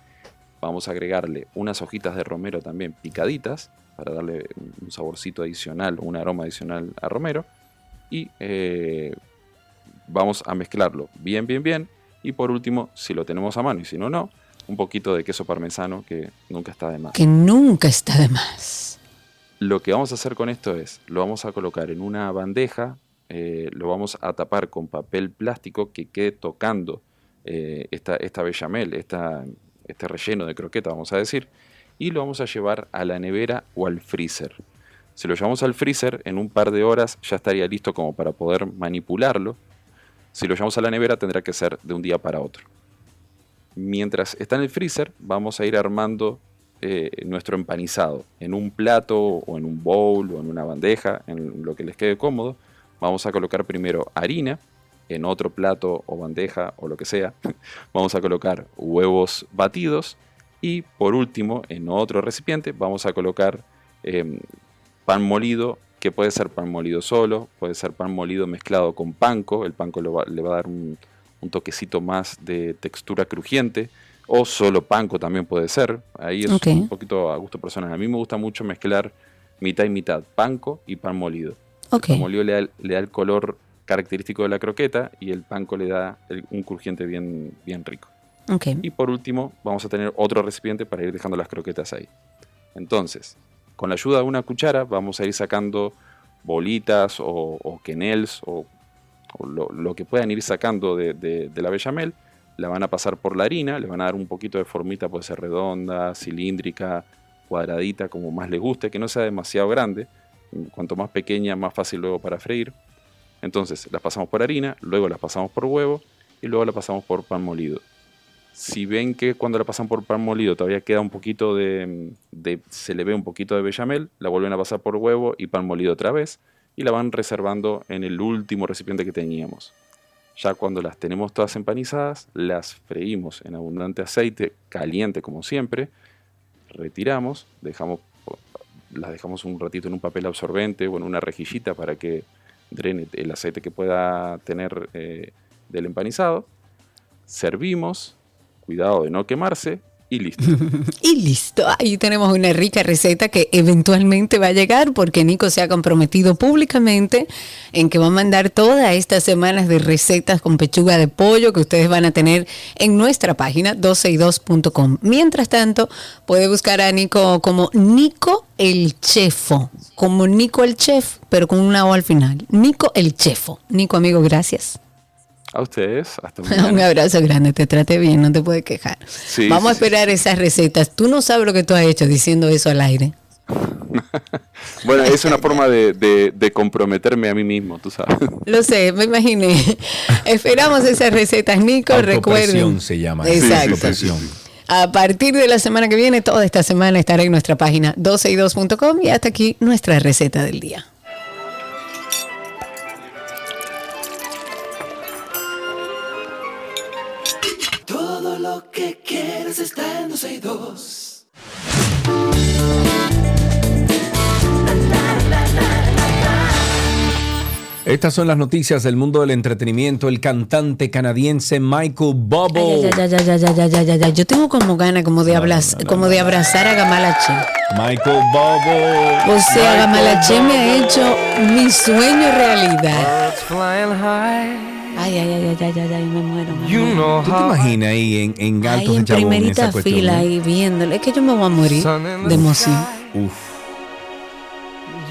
Vamos a agregarle unas hojitas de romero también picaditas para darle un saborcito adicional, un aroma adicional a romero. Y eh, vamos a mezclarlo bien, bien, bien. Y por último, si lo tenemos a mano y si no, no, un poquito de queso parmesano que nunca está de más. Que nunca está de más. Lo que vamos a hacer con esto es, lo vamos a colocar en una bandeja, eh, lo vamos a tapar con papel plástico que quede tocando eh, esta, esta bechamel, esta, este relleno de croqueta, vamos a decir, y lo vamos a llevar a la nevera o al freezer. Si lo llevamos al freezer, en un par de horas ya estaría listo como para poder manipularlo. Si lo llevamos a la nevera, tendrá que ser de un día para otro. Mientras está en el freezer, vamos a ir armando eh, nuestro empanizado en un plato o en un bowl o en una bandeja, en lo que les quede cómodo. Vamos a colocar primero harina, en otro plato o bandeja o lo que sea. Vamos a colocar huevos batidos y por último, en otro recipiente, vamos a colocar eh, pan molido, que puede ser pan molido solo, puede ser pan molido mezclado con panco. El panco le va, le va a dar un, un toquecito más de textura crujiente. O solo panco también puede ser. Ahí es un poquito a gusto personal. A mí me gusta mucho mezclar mitad y mitad, panco y pan molido. El pan molido le da, el- le da el color característico de la croqueta y el panco le da el- un crujiente bien, bien rico. Y por último, vamos a tener otro recipiente para ir dejando las croquetas ahí. Entonces, con la ayuda de una cuchara, vamos a ir sacando bolitas o, o quenels o, lo, que puedan ir sacando de la bechamel. La van a pasar por la harina, le van a dar un poquito de formita, puede ser redonda, cilíndrica, cuadradita, como más les guste, que no sea demasiado grande. Cuanto más pequeña, más fácil luego para freír. Entonces, las pasamos por harina, luego las pasamos por huevo y luego las pasamos por pan molido. Si ven que cuando la pasan por pan molido todavía queda un poquito de, de- se le ve un poquito de bechamel, la vuelven a pasar por huevo y pan molido otra vez y la van reservando en el último recipiente que teníamos. Ya cuando las tenemos todas empanizadas, las freímos en abundante aceite caliente como siempre, retiramos, dejamos, las dejamos un ratito en un papel absorbente o en una rejillita para que drene el aceite que pueda tener eh, del empanizado. Servimos, cuidado de no quemarse y listo. Y listo, ahí tenemos una rica receta que eventualmente va a llegar porque Nico se ha comprometido públicamente en que va a mandar todas estas semanas de recetas con pechuga de pollo que ustedes van a tener en nuestra página 12y2.com. Mientras tanto, puede buscar a Nico como Nico el Chefo, como Nico el Chef, pero con una O al final. Nico el Chefo. Nico, amigo, gracias. A ustedes, hasta Un mañana. abrazo grande, te trate bien, no te puedes quejar. Sí, Vamos a sí, esperar esas recetas. Tú no sabes lo que tú has hecho diciendo eso al aire. Bueno, es una forma de, de- de comprometerme a mí mismo, tú sabes. Lo sé, me imaginé. Esperamos esas recetas, Nico. Recuerden. Se llama. Exacto. A partir de la semana que viene, toda esta semana estará en nuestra página 12y2.com y hasta aquí nuestra receta del día. Que quieres está en dos. Estas son las noticias del mundo del entretenimiento. El cantante canadiense Michael Bubble. Yo tengo como ganas como de, no, como de abrazar a Gamalache. Michael Bubble. O sea, Gamalache me ha hecho mi sueño realidad. Ay, ay, ay, ay, ay, ay, ay, me muero. me You muero. know ¿Tú te imaginas ahí en, en Ahí Altos en Chabón primerita esa cuestión? fila ahí viéndole. Es que yo me voy a morir de emoción. Uf.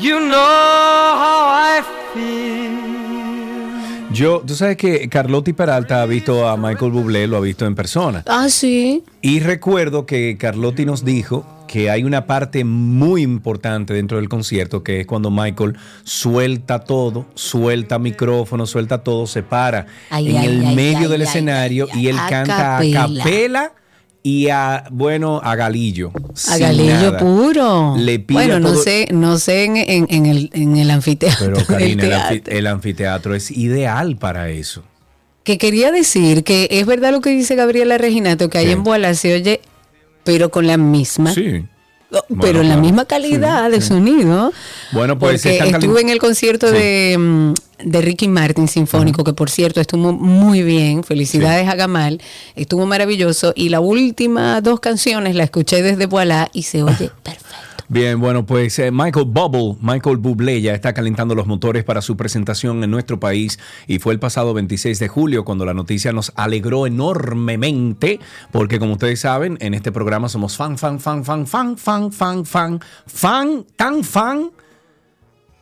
You know how I feel. Yo, tú sabes que Carlotti Peralta ha visto a Michael Bublé, lo ha visto en persona. Ah, sí. Y recuerdo que Carlotti nos dijo que hay una parte muy importante dentro del concierto, que es cuando Michael suelta todo, suelta micrófono, suelta todo, se para Ay, en ay, el ay, medio del escenario y él a canta capela. a capela y a, bueno, a galillo. A Galillo nada. puro. Le pide bueno, no sé, no sé en, en- en el, en el anfiteatro. Pero Karina, el, anfi- teatro. el anfiteatro es ideal para eso. Que quería decir que es verdad lo que dice Gabriela Reginato, que ahí en Boala se oye, pero con la misma. Sí. Oh, Bueno, pero en la claro. misma calidad Sí, de sí. sonido. Bueno, pues Porque estuve en el concierto Sí. de, mm, de Ricky Martin Sinfónico, que por cierto estuvo muy bien. Felicidades a Gamal. Estuvo maravilloso. Y las últimas dos canciones las escuché desde Boalá y se oye perfecto. Bien, bueno, pues eh, Michael Bubble, Michael Bublé ya está calentando los motores para su presentación en nuestro país y fue el pasado 26 de julio cuando la noticia nos alegró enormemente porque como ustedes saben, en este programa somos fan, fan, fan, fan, fan, fan, fan, fan, fan, tan fan.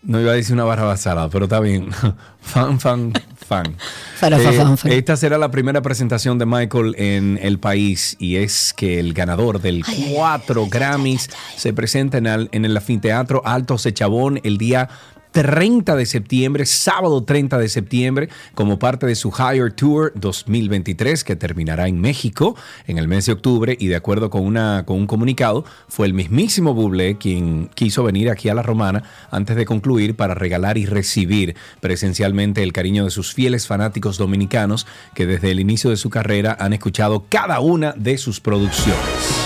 No iba a decir una barra basada, pero está bien. fan, Eh, fan, fan. Esta será la primera presentación de Michael en el país y es que el ganador del cuatro Grammys se presenta en el, en el Alto Sechabón el día 30 de septiembre, sábado 30 de septiembre, como parte de su Higher Tour 2023 que terminará en México en el mes de octubre y de acuerdo con, una, con un comunicado, fue el mismísimo Bublé quien quiso venir aquí a La Romana antes de concluir para regalar y recibir presencialmente el cariño de sus fieles fanáticos dominicanos que desde el inicio de su carrera han escuchado cada una de sus producciones.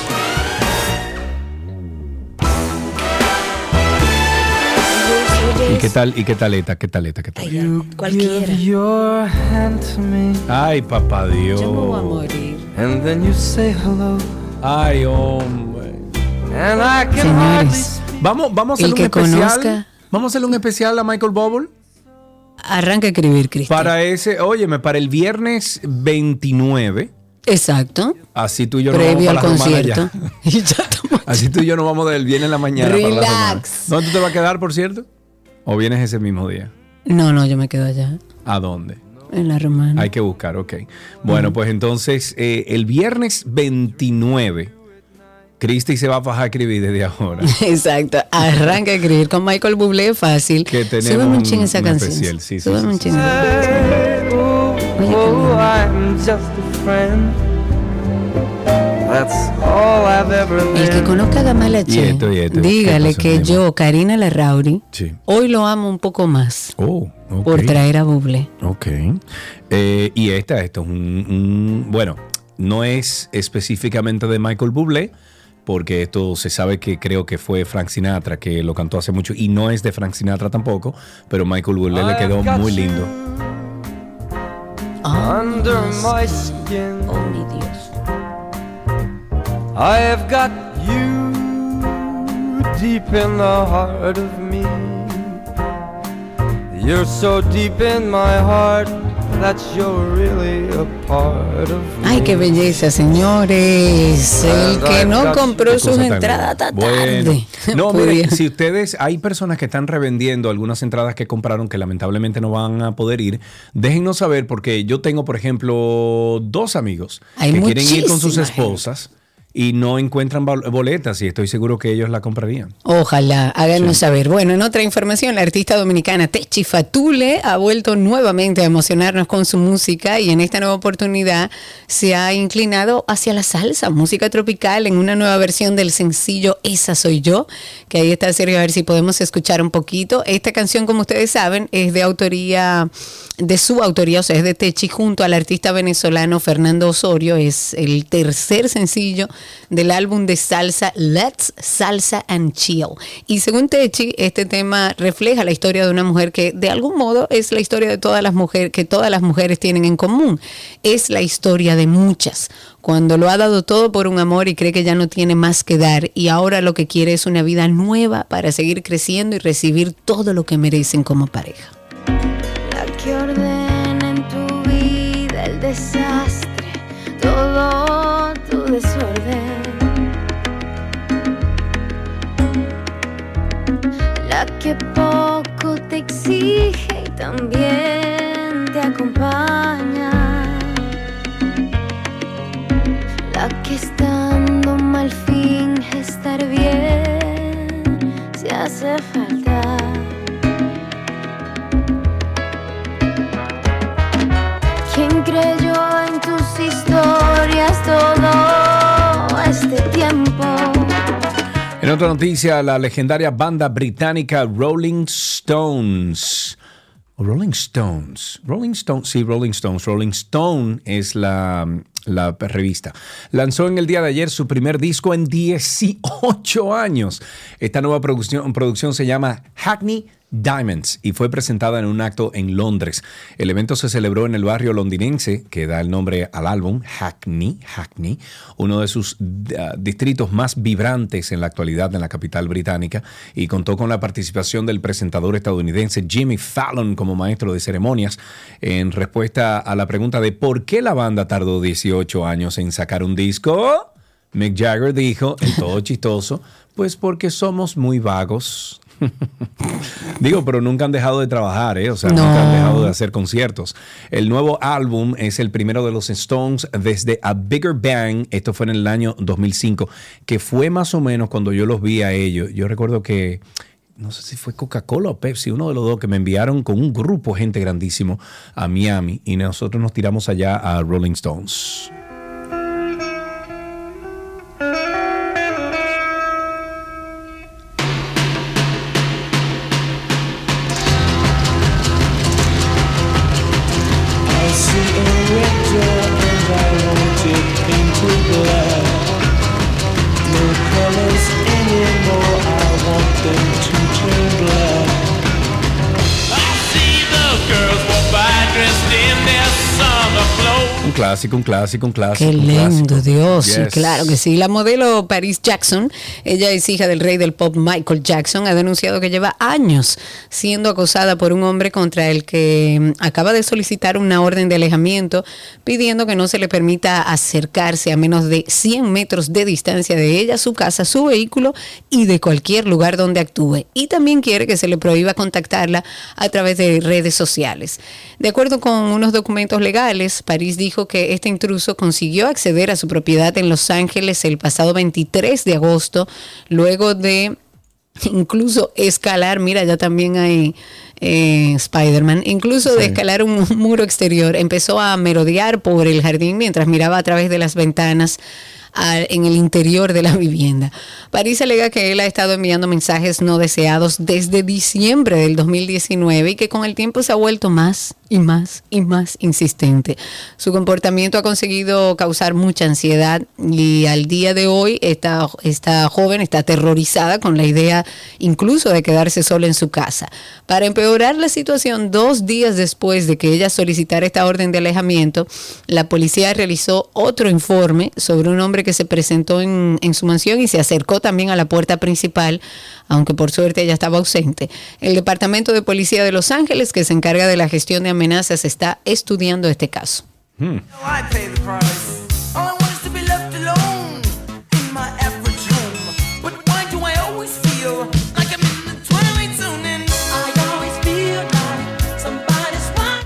Qué tal? ¿Y qué taleta? ¿Qué taleta? ¿Qué taleta? Cualquiera. Your hand to me, Ay, papá Dios. Yo me voy a morir. and then you say hello, Ay, hombre. and I can Señores, Vamos, vamos a El hacerle un que especial. conozca- Vamos a hacerle un especial a Michael Bubble. arranca a escribir, Cristian. Para ese, óyeme, para el viernes 29. Exacto. Así tú y yo nos vamos Previo al para la romana concierto. ya. Así tú y yo nos vamos del viernes en la mañana. para la romana. Relax. ¿Dónde te vas a quedar, por cierto? ¿O vienes ese mismo día? No, no, yo me quedo allá. ¿A dónde? En la romana. Hay que buscar, ok. Bueno, pues entonces, eh, el viernes 29, Cristi se va a bajar a escribir desde ahora. Exacto. Arranca a escribir con Michael Bublé fácil. Que tenemos Súbeme un ching esa canción. especial, sí, sí, Súbeme sí, un ching. say, oh, Oye, El que conozca a Gamala Y esto, y esto. dígale ¿Qué pasó, que yo, Karina Larrauri, Sí. hoy lo amo un poco más Oh, por traer a Bublé. Ok. Eh, y esta, esto es un, un- Bueno, no es específicamente de Michael Bublé, porque esto se sabe que creo que fue Frank Sinatra, que lo cantó hace mucho, y no es de Frank Sinatra tampoco, pero Michael Bublé le quedó muy lindo. Under my skin, Oh, mi Dios. I have got you deep in the heart of me. You're so deep in my heart that you're really a part of me. Ay, qué belleza, señores. El que no compró sus entradas está Bueno. No, miren, si ustedes, hay personas que están revendiendo algunas entradas que compraron que lamentablemente no van a poder ir, déjennos saber porque yo tengo, por ejemplo, dos amigos Hay que quieren ir con sus esposas y no encuentran bol- boletas y estoy seguro que ellos la comprarían. Ojalá, háganos saber. Bueno, en otra información, la artista dominicana Techi Fatule ha vuelto nuevamente a emocionarnos con su música y en esta nueva oportunidad se ha inclinado hacia la salsa, música tropical, en una nueva versión del sencillo Esa Soy Yo, que ahí está Sergio, a ver si podemos escuchar un poquito. Esta canción, como ustedes saben, es de autoría, de su autoría, o sea, es de Techi junto al artista venezolano Fernando Osorio, es el tercer sencillo del álbum de salsa Let's Salsa and Chill. Y según Techi, este tema refleja la historia de una mujer que de algún modo es la historia de todas las mujeres que todas las mujeres tienen en común. Es la historia de muchas. Cuando lo ha dado todo por un amor y cree que ya no tiene más que dar y ahora lo que quiere es una vida nueva para seguir creciendo y recibir todo lo que merecen como pareja. La que ordena en tu vida el desastre, todo que poco te exige y también te acompaña. La que estando mal finge estar bien, si hace falta. ¿Quién creyó en tus historias todo En otra noticia, la legendaria banda británica Rolling Stones Rolling Stones. Rolling Stones, sí, Rolling Stones. Rolling Stone es la, la revista. Lanzó en el día de ayer su primer disco en 18 años. Esta nueva producción, producción se llama Hackney Diamonds y fue presentada en un acto en Londres. El evento se celebró en el barrio londinense que da el nombre al álbum, Hackney, Hackney, uno de sus uh, distritos más vibrantes en la actualidad en la capital británica y contó con la participación del presentador estadounidense Jimmy Fallon como maestro de ceremonias en respuesta a la pregunta de por qué la banda tardó 18 años en sacar un disco. Mick Jagger dijo, en todo chistoso, pues porque somos muy vagos. Digo, pero nunca han dejado de trabajar, ¿eh? O sea, No. nunca han dejado de hacer conciertos. El nuevo álbum es el primero de los Stones desde A Bigger Bang. Esto fue en el año 2005, que fue más o menos cuando yo los vi a ellos. Yo recuerdo que no sé si fue Coca-Cola o Pepsi, uno de los dos que me enviaron con un grupo gente grandísimo a Miami y nosotros nos tiramos allá a Rolling Stones. Clásico, un clásico, un clásico. Qué un lindo, clásico. Dios. Yes. claro que sí. La modelo Paris Jackson, ella es hija del rey del pop Michael Jackson, ha denunciado que lleva años siendo acosada por un hombre contra el que mm, acaba de solicitar una orden de alejamiento pidiendo que no se le permita acercarse a menos de 100 metros de distancia de ella, su casa, su vehículo y de cualquier lugar donde actúe. Y también quiere que se le prohíba contactarla a través de redes sociales. De acuerdo con unos documentos legales, París dijo que este intruso consiguió acceder a su propiedad en Los Ángeles el pasado 23 de agosto, luego de incluso escalar, mira, ya también hay eh, Spider-Man, incluso de escalar un muro exterior, empezó a merodear por el jardín mientras miraba a través de las ventanas a- en el interior de la vivienda. París alega que él ha estado enviando mensajes no deseados desde diciembre del 2019 y que con el tiempo se ha vuelto más y más y más insistente. Su comportamiento ha conseguido causar mucha ansiedad y al día de hoy esta, esta joven está aterrorizada con la idea incluso de quedarse sola en su casa. Para empeorar la situación, dos días después de que ella solicitara esta orden de alejamiento, la policía realizó otro informe sobre un hombre que se presentó en, en su mansión y se acercó también a la puerta principal, aunque por suerte ella estaba ausente. El Departamento de Policía de Los Ángeles, que se encarga de la gestión de amenazas, está estudiando este caso. I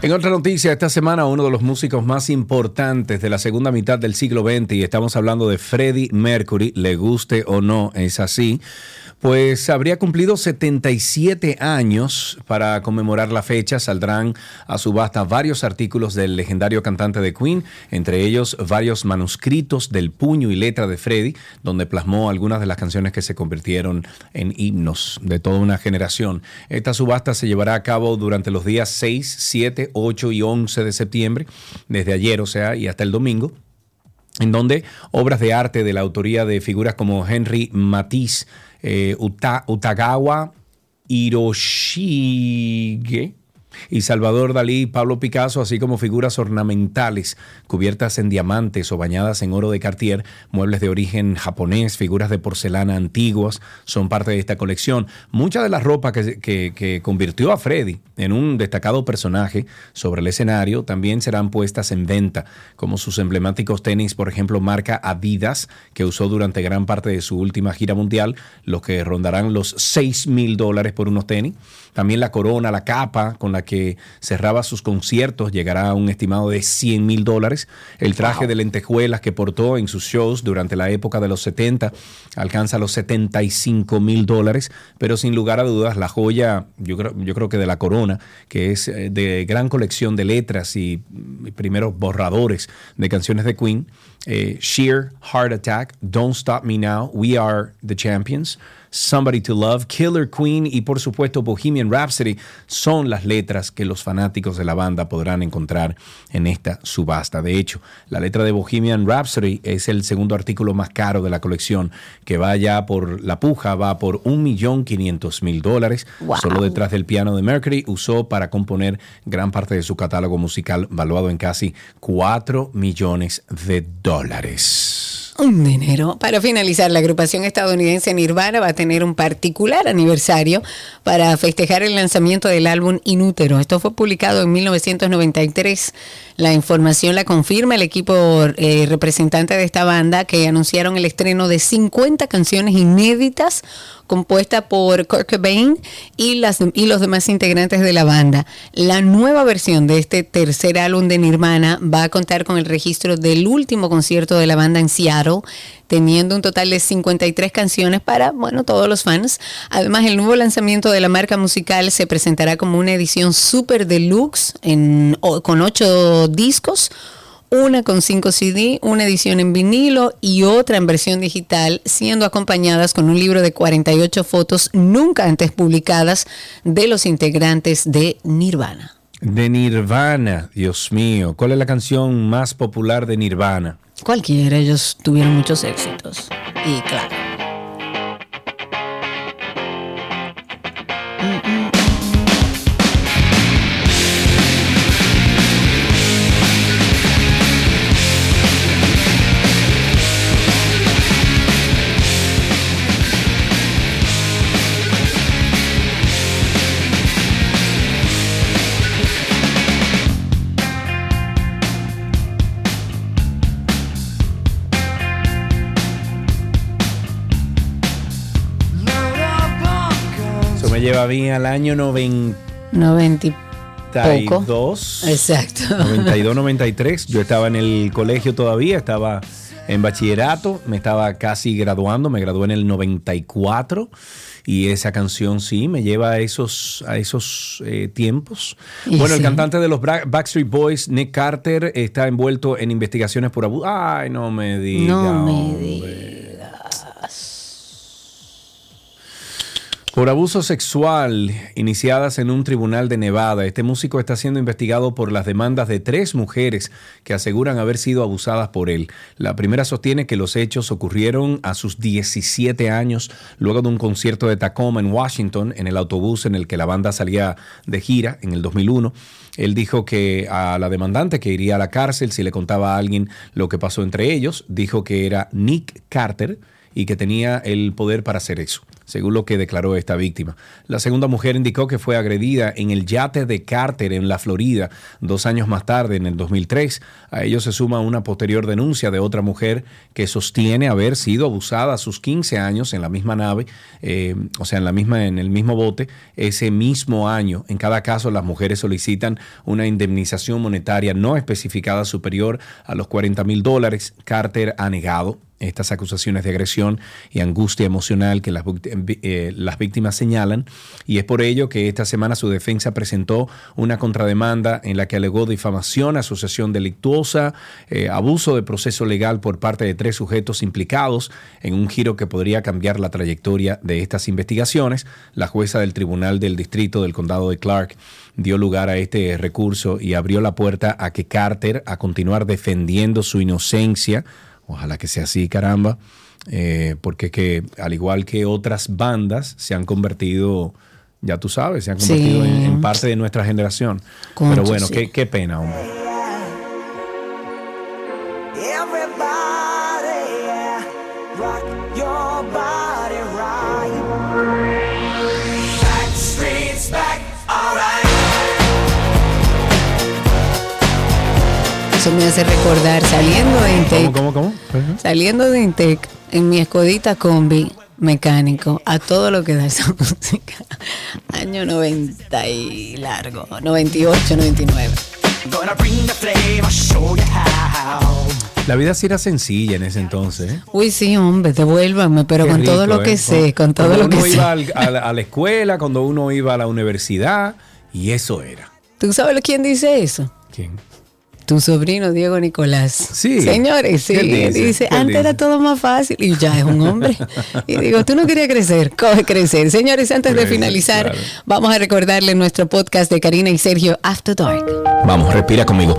En otra noticia, esta semana uno de los músicos más importantes de la segunda mitad del siglo XX, y estamos hablando de Freddie Mercury, le guste o no, es así, pues habría cumplido 77 años. Para conmemorar la fecha saldrán a subasta varios artículos del legendario cantante de Queen, entre ellos varios manuscritos del puño y letra de Freddie, donde plasmó algunas de las canciones que se convirtieron en himnos de toda una generación. Esta subasta se llevará a cabo durante los días 6, 7, 8 y 11 de septiembre, desde ayer, o sea, y hasta el domingo en donde obras de arte de la autoría de figuras como Henry Matisse, eh, Uta- Utagawa Hiroshige y Salvador Dalí, Pablo Picasso, así como figuras ornamentales cubiertas en diamantes o bañadas en oro de Cartier, muebles de origen japonés, figuras de porcelana antiguas, son parte de esta colección. Mucha de la ropa que, que- que convirtió a Freddy en un destacado personaje sobre el escenario también serán puestas en venta, como sus emblemáticos tenis, por ejemplo, marca Adidas, que usó durante gran parte de su última gira mundial, los que rondarán los 6 mil dólares por unos tenis. También la corona, la capa con la que cerraba sus conciertos llegará a un estimado de 100 mil dólares. El traje de lentejuelas que portó en sus shows durante la época de los 70 alcanza los 75 mil dólares, pero sin lugar a dudas la joya, yo creo, yo creo que de la corona, que es eh, de gran colección de letras y primeros borradores de canciones de Queen, eh, Sheer, Heart Attack, Don't Stop Me Now, We Are the Champions, Somebody to Love, Killer Queen y por supuesto Bohemian Rhapsody son las letras que los fanáticos de la banda podrán encontrar en esta subasta. De hecho, la letra de Bohemian Rhapsody es el segundo artículo más caro de la colección, que va ya por la puja, va por 1.500.000 dólares. Wow. Solo detrás del piano de Mercury usó para componer gran parte de su catálogo musical, valuado en casi 4 millones de dólares. Un dinero. Para finalizar, la agrupación estadounidense Nirvana va a tener un particular aniversario para festejar el lanzamiento del álbum Inútero. Esto fue publicado en 1993. La información la confirma el equipo eh, representante de esta banda que anunciaron el estreno de 50 canciones inéditas compuesta por Kurt Cobain y, las, y los demás integrantes de la banda. La nueva versión de este tercer álbum de Nirvana va a contar con el registro del último concierto de la banda en Seattle, teniendo un total de 53 canciones para, bueno, todos los fans. Además, el nuevo lanzamiento de la marca musical se presentará como una edición super deluxe en, con ocho discos una con 5 CD, una edición en vinilo y otra en versión digital, siendo acompañadas con un libro de 48 fotos nunca antes publicadas de los integrantes de Nirvana. De Nirvana, Dios mío. ¿Cuál es la canción más popular de Nirvana? Cualquiera, ellos tuvieron muchos éxitos. Y claro. Bien al año 92. 90 y poco. Exacto. 92, 93. Yo estaba en el colegio todavía, estaba en bachillerato, me estaba casi graduando, me gradué en el 94 y esa canción sí me lleva a esos, a esos eh, tiempos. Y bueno, el cantante de los Backstreet Boys, Nick Carter, está envuelto en investigaciones por abuso. Ay, no me digas. No me hombre. Por abuso sexual iniciadas en un tribunal de Nevada, este músico está siendo investigado por las demandas de tres mujeres que aseguran haber sido abusadas por él. La primera sostiene que los hechos ocurrieron a sus 17 años, luego de un concierto de Tacoma en Washington, en el autobús en el que la banda salía de gira en el 2001. Él dijo que a la demandante que iría a la cárcel si le contaba a alguien lo que pasó entre ellos, dijo que era Nick Carter y que tenía el poder para hacer eso, según lo que declaró esta víctima. La segunda mujer indicó que fue agredida en el yate de Carter en la Florida dos años más tarde, en el 2003. A ello se suma una posterior denuncia de otra mujer que sostiene haber sido abusada a sus 15 años en la misma nave, eh, o sea, en, la misma, en el mismo bote, ese mismo año. En cada caso, las mujeres solicitan una indemnización monetaria no especificada superior a los 40 mil dólares. Carter ha negado estas acusaciones de agresión y angustia emocional que las, vict- eh, las víctimas señalan y es por ello que esta semana su defensa presentó una contrademanda en la que alegó difamación, asociación delictuosa, eh, abuso de proceso legal por parte de tres sujetos implicados en un giro que podría cambiar la trayectoria de estas investigaciones. La jueza del Tribunal del Distrito del Condado de Clark dio lugar a este recurso y abrió la puerta a que Carter a continuar defendiendo su inocencia Ojalá que sea así, caramba. Eh, porque que al igual que otras bandas se han convertido, ya tú sabes, se han Sí. convertido en, en parte de nuestra generación. Pero bueno, sí. qué, qué pena, hombre. Eso me hace recordar saliendo de Intec, ¿Cómo, cómo, cómo? saliendo de Intec en mi escodita combi mecánico a todo lo que da esa música. Año 90 y largo, 98, 99. Gonna bring the flame, I'll show you how. La vida sí era sencilla en ese entonces. ¿eh? Uy, sí, hombre, devuélvame, pero Qué con todo lo que ¿eh? sé, con todo Cuando lo que uno sé. iba al- a, la, a la escuela, cuando uno iba a la universidad, y eso era. ¿Tú sabes quién dice eso? ¿Quién? Tu sobrino Diego Nicolás. Sí. Señores, sí. ¿Qué dice? Dice, ¿Qué antes era todo más fácil y ya es un hombre. y digo, tú no querías crecer, coge crecer. Señores, antes de finalizar, claro. vamos a recordarle nuestro podcast de Karina y Sergio After Dark. Vamos, respira conmigo.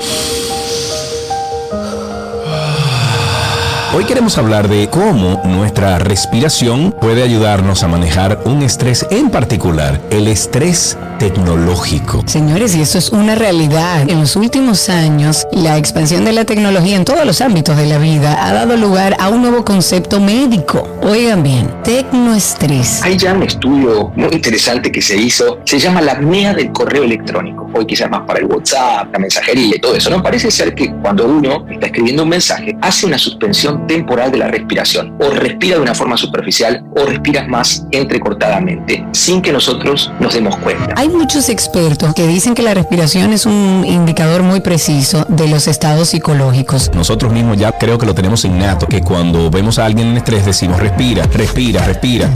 Hoy queremos hablar de cómo nuestra respiración puede ayudarnos a manejar un estrés en particular, el estrés tecnológico. Señores, y eso es una realidad. En los últimos años, la expansión de la tecnología en todos los ámbitos de la vida ha dado lugar a un nuevo concepto médico. Oigan bien, tecnoestrés. Hay ya un estudio muy interesante que se hizo, se llama la apnea del correo electrónico, hoy quizás más para el WhatsApp, la mensajería y todo eso, ¿no? Parece ser que cuando uno está escribiendo un mensaje, hace una suspensión temporal de la respiración, o respira de una forma superficial, o respiras más entrecortadamente, sin que nosotros nos demos cuenta. Hay muchos expertos que dicen que la respiración es un indicador muy preciso de los estados psicológicos. Nosotros mismos ya creo que lo tenemos innato, que cuando vemos a alguien en estrés decimos respira, respira, respira.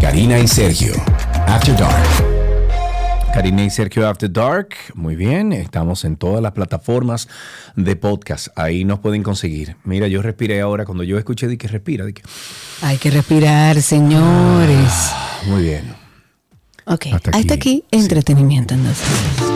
Karina y Sergio, After Dark. Karina y Sergio After Dark. Muy bien, estamos en todas las plataformas de podcast. Ahí nos pueden conseguir. Mira, yo respiré ahora cuando yo escuché di que respira. Di que, Hay que respirar, señores. muy bien. Ok, Hasta aquí, hasta aquí, entretenimiento entonces.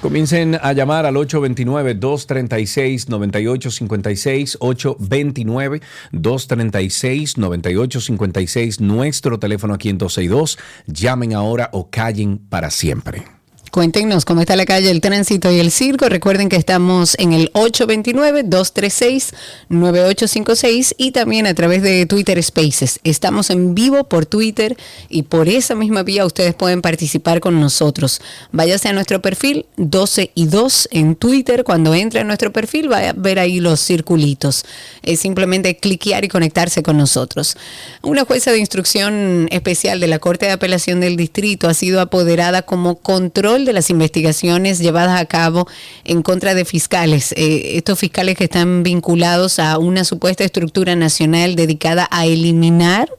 Comiencen a llamar al 829-236-9856, 829-236-9856, nuestro teléfono aquí en 262. Llamen ahora o callen para siempre. Cuéntenos cómo está la calle, el tránsito y el circo. Recuerden que estamos en el 829-236-9856 y también a través de Twitter Spaces. Estamos en vivo por Twitter y por esa misma vía ustedes pueden participar con nosotros. Váyase a nuestro perfil 12 y 2 en Twitter. Cuando entre a nuestro perfil va a ver ahí los circulitos. Es simplemente cliquear y conectarse con nosotros. Una jueza de instrucción especial de la Corte de Apelación del Distrito ha sido apoderada como control de las investigaciones llevadas a cabo en contra de fiscales. Eh, estos fiscales que están vinculados a una supuesta estructura nacional dedicada a eliminar,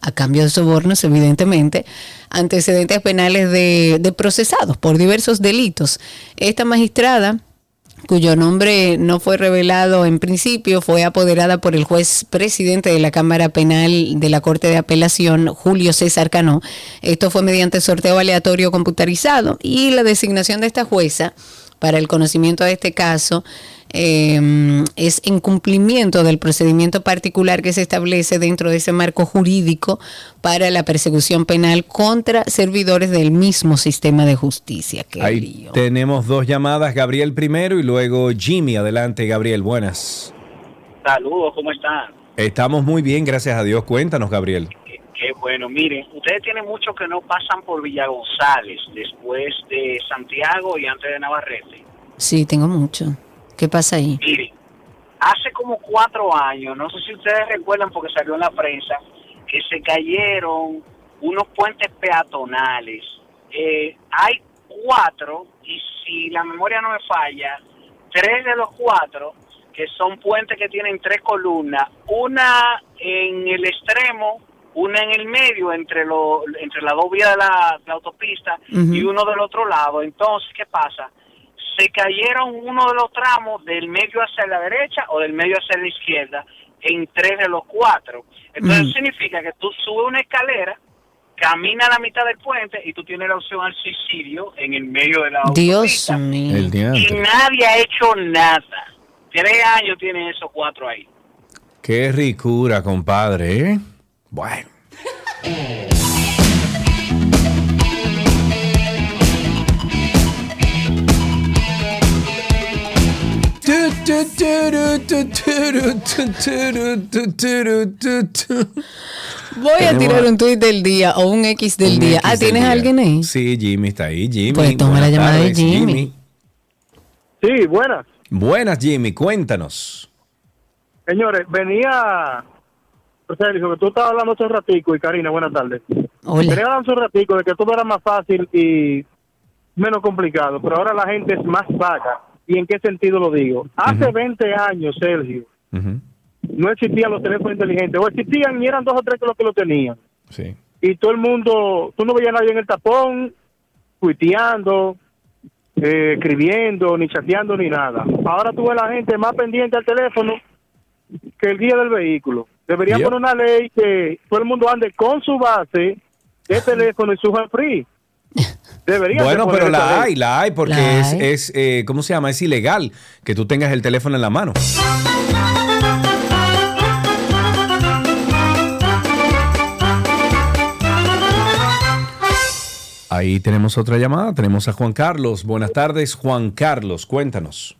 a cambio de sobornos, evidentemente, antecedentes penales de, de procesados por diversos delitos. Esta magistrada cuyo nombre no fue revelado en principio, fue apoderada por el juez presidente de la Cámara Penal de la Corte de Apelación, Julio César Cano. Esto fue mediante sorteo aleatorio computarizado y la designación de esta jueza para el conocimiento de este caso eh, es en cumplimiento del procedimiento particular que se establece dentro de ese marco jurídico para la persecución penal contra servidores del mismo sistema de justicia. Qué Ahí lío. tenemos dos llamadas, Gabriel primero y luego Jimmy. Adelante, Gabriel, buenas. Saludos, ¿cómo están? Estamos muy bien, gracias a Dios. Cuéntanos, Gabriel. Qué, qué bueno. Miren, ustedes tienen mucho que no pasan por Villa González, después de Santiago y antes de Navarrete. Sí, tengo mucho. ¿Qué pasa ahí? Miren, hace como cuatro años, no sé si ustedes recuerdan porque salió en la prensa, que se cayeron unos puentes peatonales. Eh, hay cuatro, y si la memoria no me falla, tres de los cuatro que son puentes que tienen tres columnas, una en el extremo, una en el medio entre lo, entre las dos vías de la, la autopista y uno del otro lado. Entonces, ¿qué pasa? Se cayeron uno de los tramos del medio hacia la derecha o del medio hacia la izquierda en tres de los cuatro. Entonces Ujú. significa que tú subes una escalera, camina a la mitad del puente y tú tienes la opción al suicidio en el medio de la Dios autopista. mío. El Y nadie ha hecho nada. Tres años tienen esos cuatro ahí. Qué ricura, compadre, ¿eh? Bueno. Voy a tirar un tuit del día o un X del Un día. X Ah, ¿tienes día. alguien ahí? Sí, Jimmy está ahí. Jimmy. Pues toma la llamada de Jimmy. Sí, buenas. Buenas, Jimmy. Cuéntanos. Señores, venía. O sea, dijo que tú estabas hablando hace un ratico y Karina, buenas tardes. Hola. Venía hablando hace un ratico de que todo era más fácil y menos complicado, pero ahora la gente es más vaga. ¿Y en qué sentido lo digo? Hace 20 años, Sergio, no existían los teléfonos inteligentes, o existían y eran dos o tres que los que lo tenían. Sí. Y todo el mundo, tú no veías a nadie en el tapón, tuiteando, eh, escribiendo, ni chateando, ni nada. Ahora tú ves a la gente más pendiente al teléfono que el guía del vehículo. Deberían Yep. poner una ley que todo el mundo ande con su base de teléfono y su free. Bueno, pero la hay, la hay, porque La es, hay. es eh, ¿cómo se llama? Es ilegal que tú tengas el teléfono en la mano. Ahí tenemos otra llamada, tenemos a Juan Carlos. Buenas tardes, Juan Carlos, cuéntanos.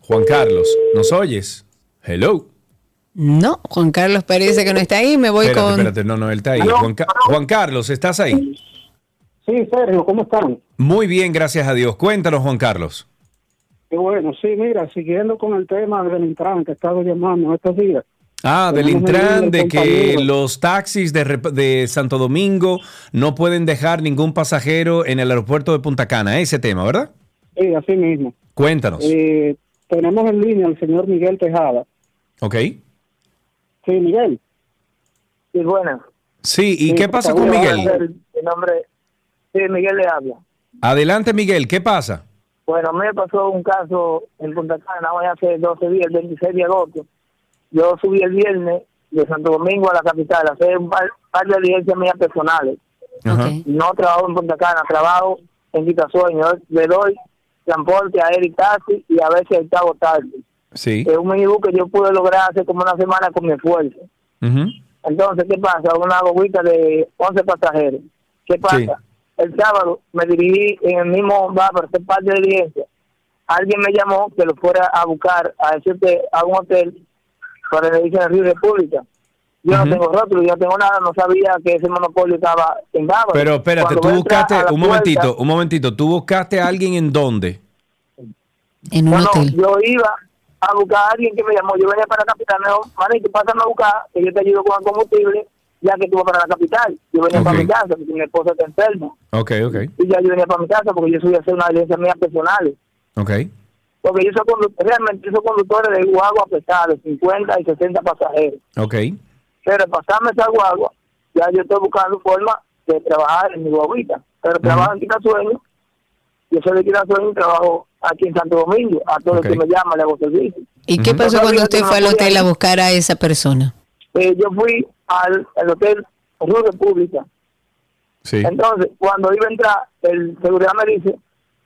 Juan Carlos, ¿nos oyes? Hello. No, Juan Carlos parece que no está ahí. Me voy espérate, con. espérate, no, no, él está ahí. Aló, Juan, Ca- Juan Carlos, ¿estás ahí? Sí, Sergio, ¿cómo están? Muy bien, gracias a Dios. Cuéntanos, Juan Carlos. Qué bueno, sí, mira, siguiendo con el tema del Intran que he estado llamando estos días. Ah, del el Intran, de que los taxis de, de Santo Domingo no pueden dejar ningún pasajero en el aeropuerto de Punta Cana. Ese tema, ¿verdad? Sí, así mismo. Cuéntanos. Eh, tenemos en línea al señor Miguel Tejada. ¿Ok? Sí, Miguel. Sí, bueno. Sí, ¿y Sí, qué pasa con Miguel? Mi nombre, sí, Miguel le habla. Adelante, Miguel, ¿qué pasa? Bueno, me pasó un caso en Punta Cana hoy hace 12 días, el 26 de agosto. Yo subí el viernes de Santo Domingo a la capital a hacer un par, par de diligencias mías personales. Ajá. No trabajo en Punta Cana, trabajo en Quitasueño. Le doy transporte a él y taxi y a veces el pago tarde. Sí. Es un minibús que yo pude lograr hace como una semana con mi esfuerzo. Entonces, ¿qué pasa? Una bobita de 11 pasajeros. ¿Qué pasa? Sí. El sábado me dirigí en el mismo bar para hacer parte de diligencia. Alguien me llamó que lo fuera a buscar a decirte a un hotel para el edificio de Río República. Yo no tengo rótulo, yo no tengo nada, no sabía que ese monopolio estaba en Bávaro. Pero espérate, Cuando tú buscaste, la un puerta- momentito, un momentito, tú buscaste a alguien en dónde? En un No, no, hotel. yo iba a buscar a alguien que me llamó. Yo venía para la capital. Me dijo, manito, pásame a buscar, que yo te ayudo con el combustible, ya que vas para la capital. Yo venía para mi casa, porque mi esposa está enferma. Ok, ok, Y ya yo venía para mi casa porque yo subí a hacer una diligencia mía personal. ok. Porque yo soy condu- realmente yo soy conductor de guagua pesada, de 50 y 60 pasajeros. Ok, Pero pasarme esa guagua, ya yo estoy buscando forma de trabajar en mi guaguita. Pero trabajo en Quitasueño, yo soy de Quitasueño y trabajo aquí en Santo Domingo. A todo Ok. el que me llama le hago servicio. ¿Y qué pasó cuando usted fue al hotel a buscar a esa persona? Eh, yo fui al, al hotel Río República. sí. Entonces, cuando iba a entrar, el seguridad me dice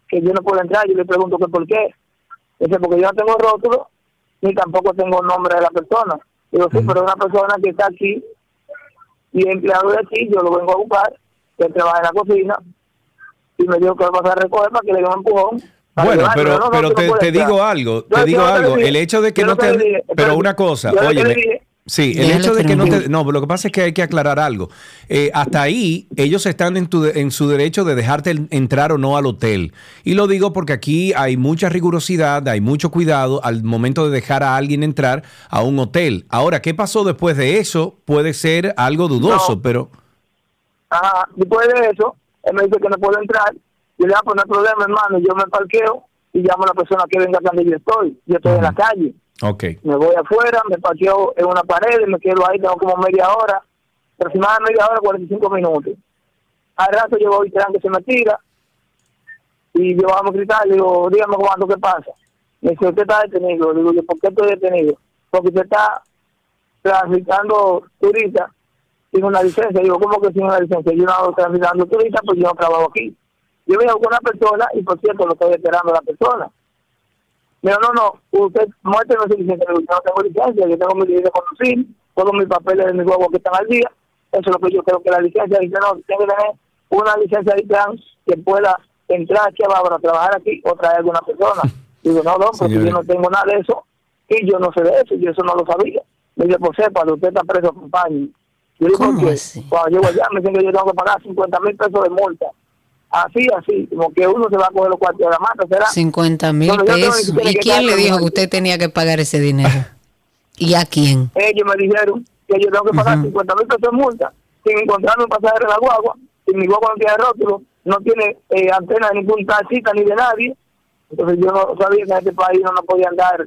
que yo no puedo entrar. Yo le pregunto que por qué. Dice, porque yo no tengo rótulo ni tampoco tengo nombre de la persona. Digo, sí, pero es una persona que está aquí y empleado de aquí, yo lo vengo a buscar, que trabaja en la cocina y me dijo que lo vas a recoger para que le dé un empujón. Bueno, pero, No, no, pero no te, digo algo, Yo- te digo algo, dije- el hecho de que no te... dije, Pero una cosa, oye, sí, el Déjalo hecho de que no te... No, lo que pasa es que hay que aclarar algo. Eh, hasta ahí, ellos están en, tu de- en su derecho de dejarte entrar o no al hotel. Y lo digo porque aquí hay mucha rigurosidad, hay mucho cuidado al momento de dejar a alguien entrar a un hotel. Ahora, ¿qué pasó después de eso? Puede ser algo dudoso, No. pero... Ajá, después de eso, él me dice que no puedo entrar. Yo le digo, ah, pues no hay problema, hermano. Yo me parqueo y llamo a la persona que venga donde yo estoy. Yo estoy en la calle. Ok. Me voy afuera, me parqueo en una pared me quedo ahí, tengo como media hora, aproximadamente media hora, 45 minutos. Al rato yo voy que se me tira y yo vamos a gritar, digo, dígame cuándo, ¿qué pasa? Me dice, usted está detenido. Le digo, yo, ¿por qué estoy detenido? Porque usted está traficando turistas sin una licencia. Digo, ¿cómo que sin una licencia? Yo no hago traficando turistas, pues yo no trabajo aquí. Yo vine con una persona y, por cierto, lo estoy esperando a la persona. Me dijo, no, no, usted muéstrame su licencia. Yo no tengo licencia, yo tengo mi licencia de conducir, todos mis papeles de mi huevo que están al día. Eso es lo que yo creo que la licencia dice, no, tiene que tener una licencia de plan que pueda entrar aquí abajo a trabajar aquí o traer a alguna persona. Digo, no, no, porque yo no tengo nada de eso y yo no sé de eso, yo eso no lo sabía. Me dice, pues sepa, usted está preso, acompañe. Yo digo, ¿Cómo así? Cuando llego allá me dicen que yo tengo que pagar 50 mil pesos de multa. Así, así, como que uno se va a coger los cuartos de la mata, ¿será? 50 mil pesos. ¿Y quién le dijo que usted tenía que pagar ese dinero? ¿Y a quién? ellos me dijeron que yo tengo que pagar Ujú. 50 mil pesos de multa sin encontrarme un pasajero en la guagua, sin mi guagua no tiene rótulo, no tiene eh, antena de ningún taxista ni de nadie. Entonces yo no sabía que en este país no, no podía andar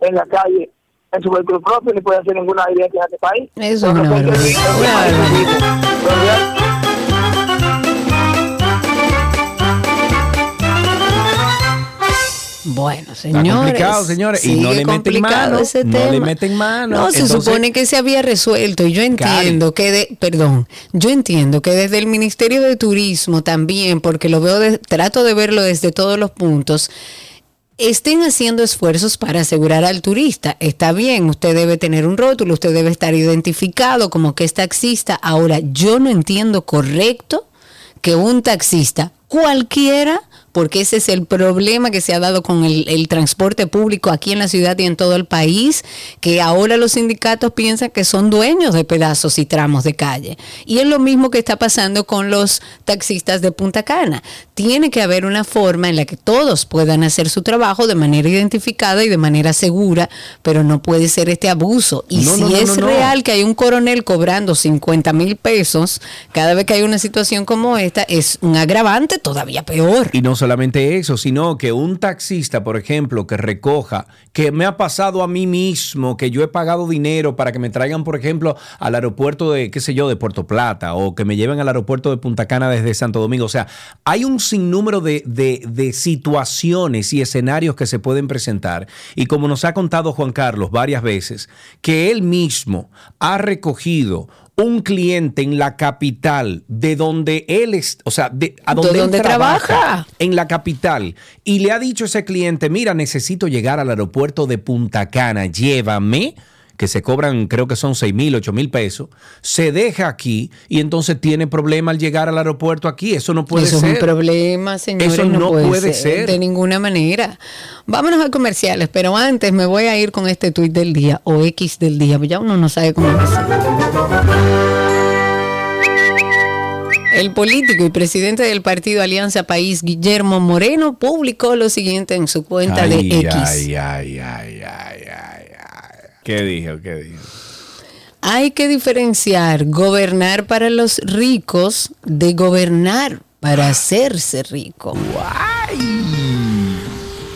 en la calle en su vehículo propio ni podía hacer ninguna diligencia en este país. Eso es una barbaridad. Bueno, señores. complicado, señores, y no le meten complicado mano, ese no le tema. meten mano. No, se Entonces- supone que se había resuelto y yo entiendo que, de, perdón, yo entiendo que desde el Ministerio de Turismo también, porque lo veo, de- trato de verlo desde todos los puntos, estén haciendo esfuerzos para asegurar al turista. Está bien, usted debe tener un rótulo, usted debe estar identificado como que es taxista. Ahora, yo no entiendo correcto que un taxista cualquiera, porque ese es el problema que se ha dado con el, el transporte público aquí en la ciudad y en todo el país, que ahora los sindicatos piensan que son dueños de pedazos y tramos de calle. Y es lo mismo que está pasando con los taxistas de Punta Cana. Tiene que haber una forma en la que todos puedan hacer su trabajo de manera identificada y de manera segura, pero no puede ser este abuso. Y No, si no, no, es real que hay un coronel cobrando 50 mil pesos cada vez que hay una situación como esta, es un agravante todavía peor. Y no solamente eso, sino que un taxista, por ejemplo, que recoja, que me ha pasado a mí mismo, que yo he pagado dinero para que me traigan, por ejemplo, al aeropuerto de, qué sé yo, de Puerto Plata, o que me lleven al aeropuerto de Punta Cana desde Santo Domingo. O sea, hay un sinnúmero de, de, de situaciones y escenarios que se pueden presentar. Y como nos ha contado Juan Carlos varias veces, que él mismo ha recogido un cliente en la capital de donde él es, o sea, de, a ¿De donde, él dónde trabaja? en la capital y le ha dicho a ese cliente, mira, necesito llegar al aeropuerto de Punta Cana, llévame, que se cobran, creo que son 6 mil, 8 mil pesos, se deja aquí y entonces tiene problema al llegar al aeropuerto aquí. Eso no puede Eso ser. es un problema, señores. Eso no puede ser. De ninguna manera. Vámonos a comerciales, pero antes me voy a ir con este tuit del día o X del día, pues ya uno no sabe cómo empezar. El político y presidente del partido Alianza País, Guillermo Moreno, publicó lo siguiente en su cuenta Ay, de X. ay, ay, ay, ay, ay, ay. ¿Qué dijo? ¿Qué dijo? Hay que diferenciar gobernar para los ricos de gobernar para hacerse rico.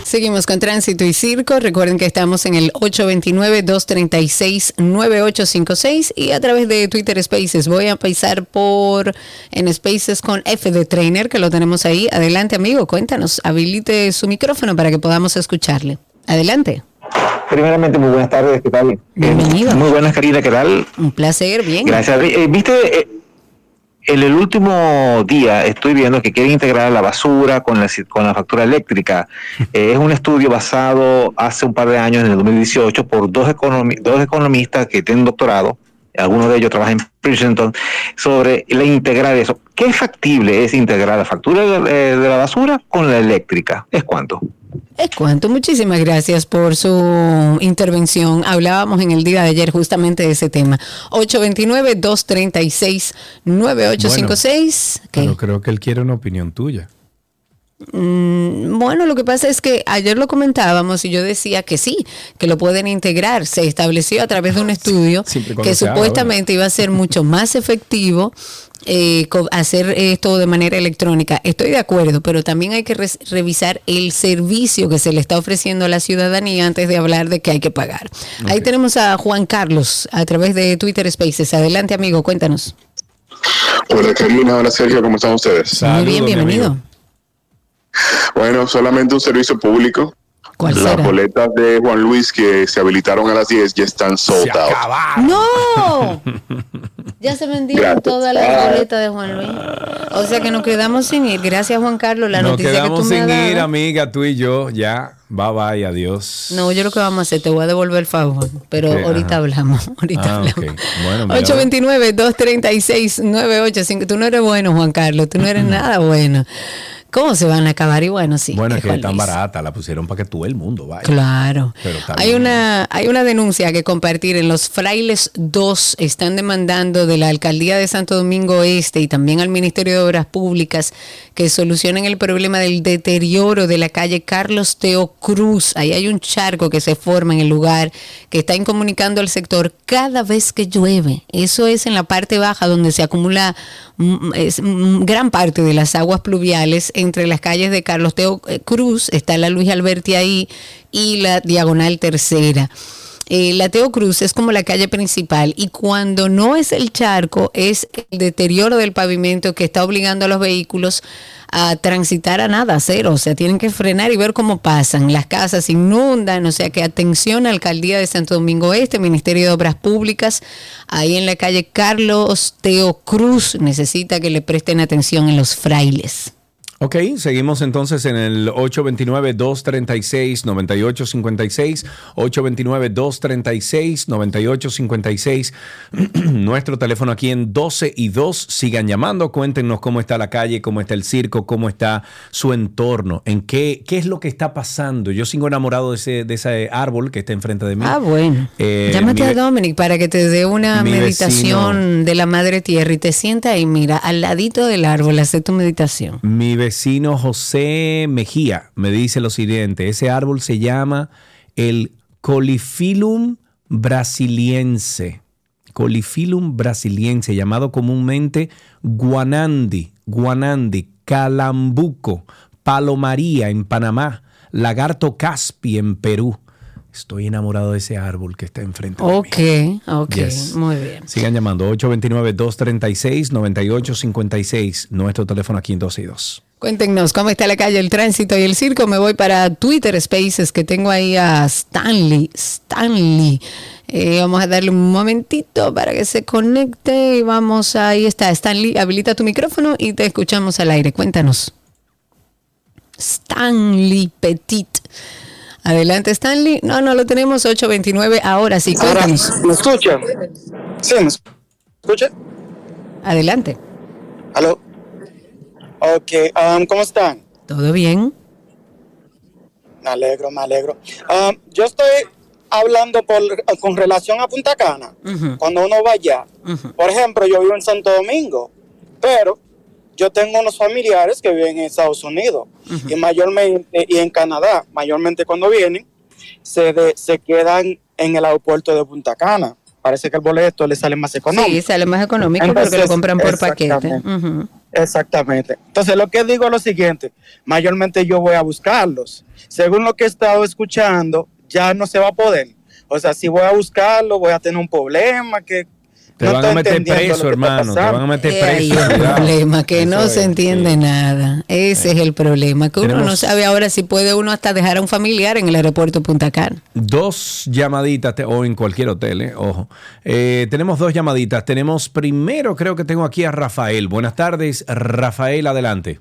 Seguimos con Tránsito y Circo. Recuerden que estamos en el 829-236-9856 y a través de Twitter Spaces. Voy a pasar por en Spaces con F de Trainer, que lo tenemos ahí. Adelante, amigo, cuéntanos. Habilite su micrófono para que podamos escucharle. Adelante. Primeramente, muy buenas tardes, ¿qué tal? Bienvenido. muy buenas, Karina, ¿qué tal? Un placer, bien. Gracias. Eh, Viste, eh, en el último día estoy viendo que quieren integrar la basura con la, con la factura eléctrica. Eh, es un estudio basado hace un par de años, en el 2018, por dos, economi- dos economistas que tienen doctorado, algunos de ellos trabajan en Princeton, sobre la integrar eso. ¿Qué factible es integrar la factura de, eh, de la basura con la eléctrica? ¿Es cuánto? Es cuanto. Muchísimas gracias por su intervención. Hablábamos en el día de ayer justamente de ese tema. 829-236-9856. ¿Qué? Pero creo que él quiere una opinión tuya. Mm, Bueno, lo que pasa es que ayer lo comentábamos y yo decía que sí, que lo pueden integrar. Se estableció a través de un estudio que haga, supuestamente iba a ser mucho más efectivo eh, hacer esto de manera electrónica. Estoy de acuerdo, pero también hay que revisar el servicio que se le está ofreciendo a la ciudadanía antes de hablar de que hay que pagar. Ahí tenemos a Juan Carlos a través de Twitter Spaces. Adelante, amigo, cuéntanos. Hola Karina, hola Sergio, ¿cómo están ustedes? Muy bien, bienvenido. Bueno, solamente un servicio público. ¿Cuál Las será? boletas de Juan Luis que se habilitaron a las 10 ya están out. ¡No! Ya se vendieron Gracias. todas las boletas de Juan Luis. O sea que nos quedamos sin ir. Gracias, Juan Carlos. La Nos noticia que tú quedamos me sin has ir, dado. amiga, tú y yo. Ya, bye bye, adiós. No, yo lo que vamos a hacer, te voy a devolver el favor. Pero ahorita ajá. hablamos. Ahorita Ah, hablamos. ok. Bueno, mira, 829-236-985. Tú no eres bueno, Juan Carlos. Tú no eres nada bueno. ¿Cómo se van a acabar? Y bueno, sí. Bueno, es que es tan barata, la pusieron para que todo el mundo vaya. Claro. Pero Hay una, hay una denuncia que compartir. En los Frailes 2 están demandando de la Alcaldía de Santo Domingo Este y también al Ministerio de Obras Públicas que solucionen el problema del deterioro de la calle Carlos Teo Cruz. Ahí hay un charco que se forma en el lugar que está incomunicando al sector cada vez que llueve. Eso es en la parte baja donde se acumula es, gran parte de las aguas pluviales entre las calles de Carlos Teo eh, Cruz, está la Luis Alberti ahí, y la Diagonal Tercera. Eh, la Teo Cruz es como la calle principal y cuando no es el charco es el deterioro del pavimento que está obligando a los vehículos a transitar a nada, a cero, o sea, tienen que frenar y ver cómo pasan. Las casas inundan, o sea que atención Alcaldía de Santo Domingo Este, Ministerio de Obras Públicas, ahí en la calle Carlos Teo Cruz, necesita que le presten atención en los frailes. Ok, seguimos entonces en el 829-236-9856, 829-236-9856, nuestro teléfono aquí en 12 y 2, sigan llamando, cuéntenos cómo está la calle, cómo está el circo, cómo está su entorno, en qué, qué es lo que está pasando. Yo sigo enamorado de ese, de ese árbol que está enfrente de mí. Ah, bueno. Eh, Llámate a Dominic para que te dé una meditación de la Madre Tierra y te sienta ahí, mira, al ladito del árbol, hace tu meditación. Mi vecino José Mejía me dice lo siguiente, ese árbol se llama el Colifilum brasiliense. Colifilum brasiliense, llamado comúnmente guanandi, guanandi, calambuco, palomaría en Panamá, lagarto caspi en Perú. Estoy enamorado de ese árbol que está enfrente. de mí. Ok, ok, Yes. muy bien. Sigan llamando 829-236-9856, nuestro teléfono aquí en 12 y 2. Cuéntenos cómo está la calle, el tránsito y el circo. Me voy para Twitter Spaces, que tengo ahí a Stanley. Stanley. Eh, vamos a darle un momentito para que se conecte y vamos, ahí está. Stanley, habilita tu micrófono y te escuchamos al aire. Cuéntanos. Stanley Petit. Adelante, Stanley. No, no lo tenemos. 829. Ahora sí, Ahora, cuéntanos. ¿me escucha? Sí, ¿me escucha? Adelante. ¿Aló? Ok, um, ¿cómo están? ¿Todo bien? Me alegro, me alegro. Um, yo estoy hablando por, con relación a Punta Cana, cuando uno va allá. Por ejemplo, yo vivo en Santo Domingo, pero yo tengo unos familiares que viven en Estados Unidos y mayormente, y en Canadá, mayormente cuando vienen, se, de- se quedan en el aeropuerto de Punta Cana. Parece que el boleto le sale más económico. Sí, sale más económico porque lo compran por paquete. Exactamente. Entonces, lo que digo es lo siguiente, mayormente yo voy a buscarlos. Según lo que he estado escuchando, ya no se va a poder. O sea, si voy a buscarlo, voy a tener un problema que... Te no van a meter preso, hermano. Te van a meter Eh, preso. el cuidado. problema, que no Eso se es, entiende nada. Ese es el problema, que uno no sabe ahora si puede uno hasta dejar a un familiar en el aeropuerto Punta Cana. Dos llamaditas, o en cualquier hotel, eh, ojo. Eh, tenemos dos llamaditas. Tenemos primero, creo que tengo aquí a Rafael. Buenas tardes, Rafael, adelante.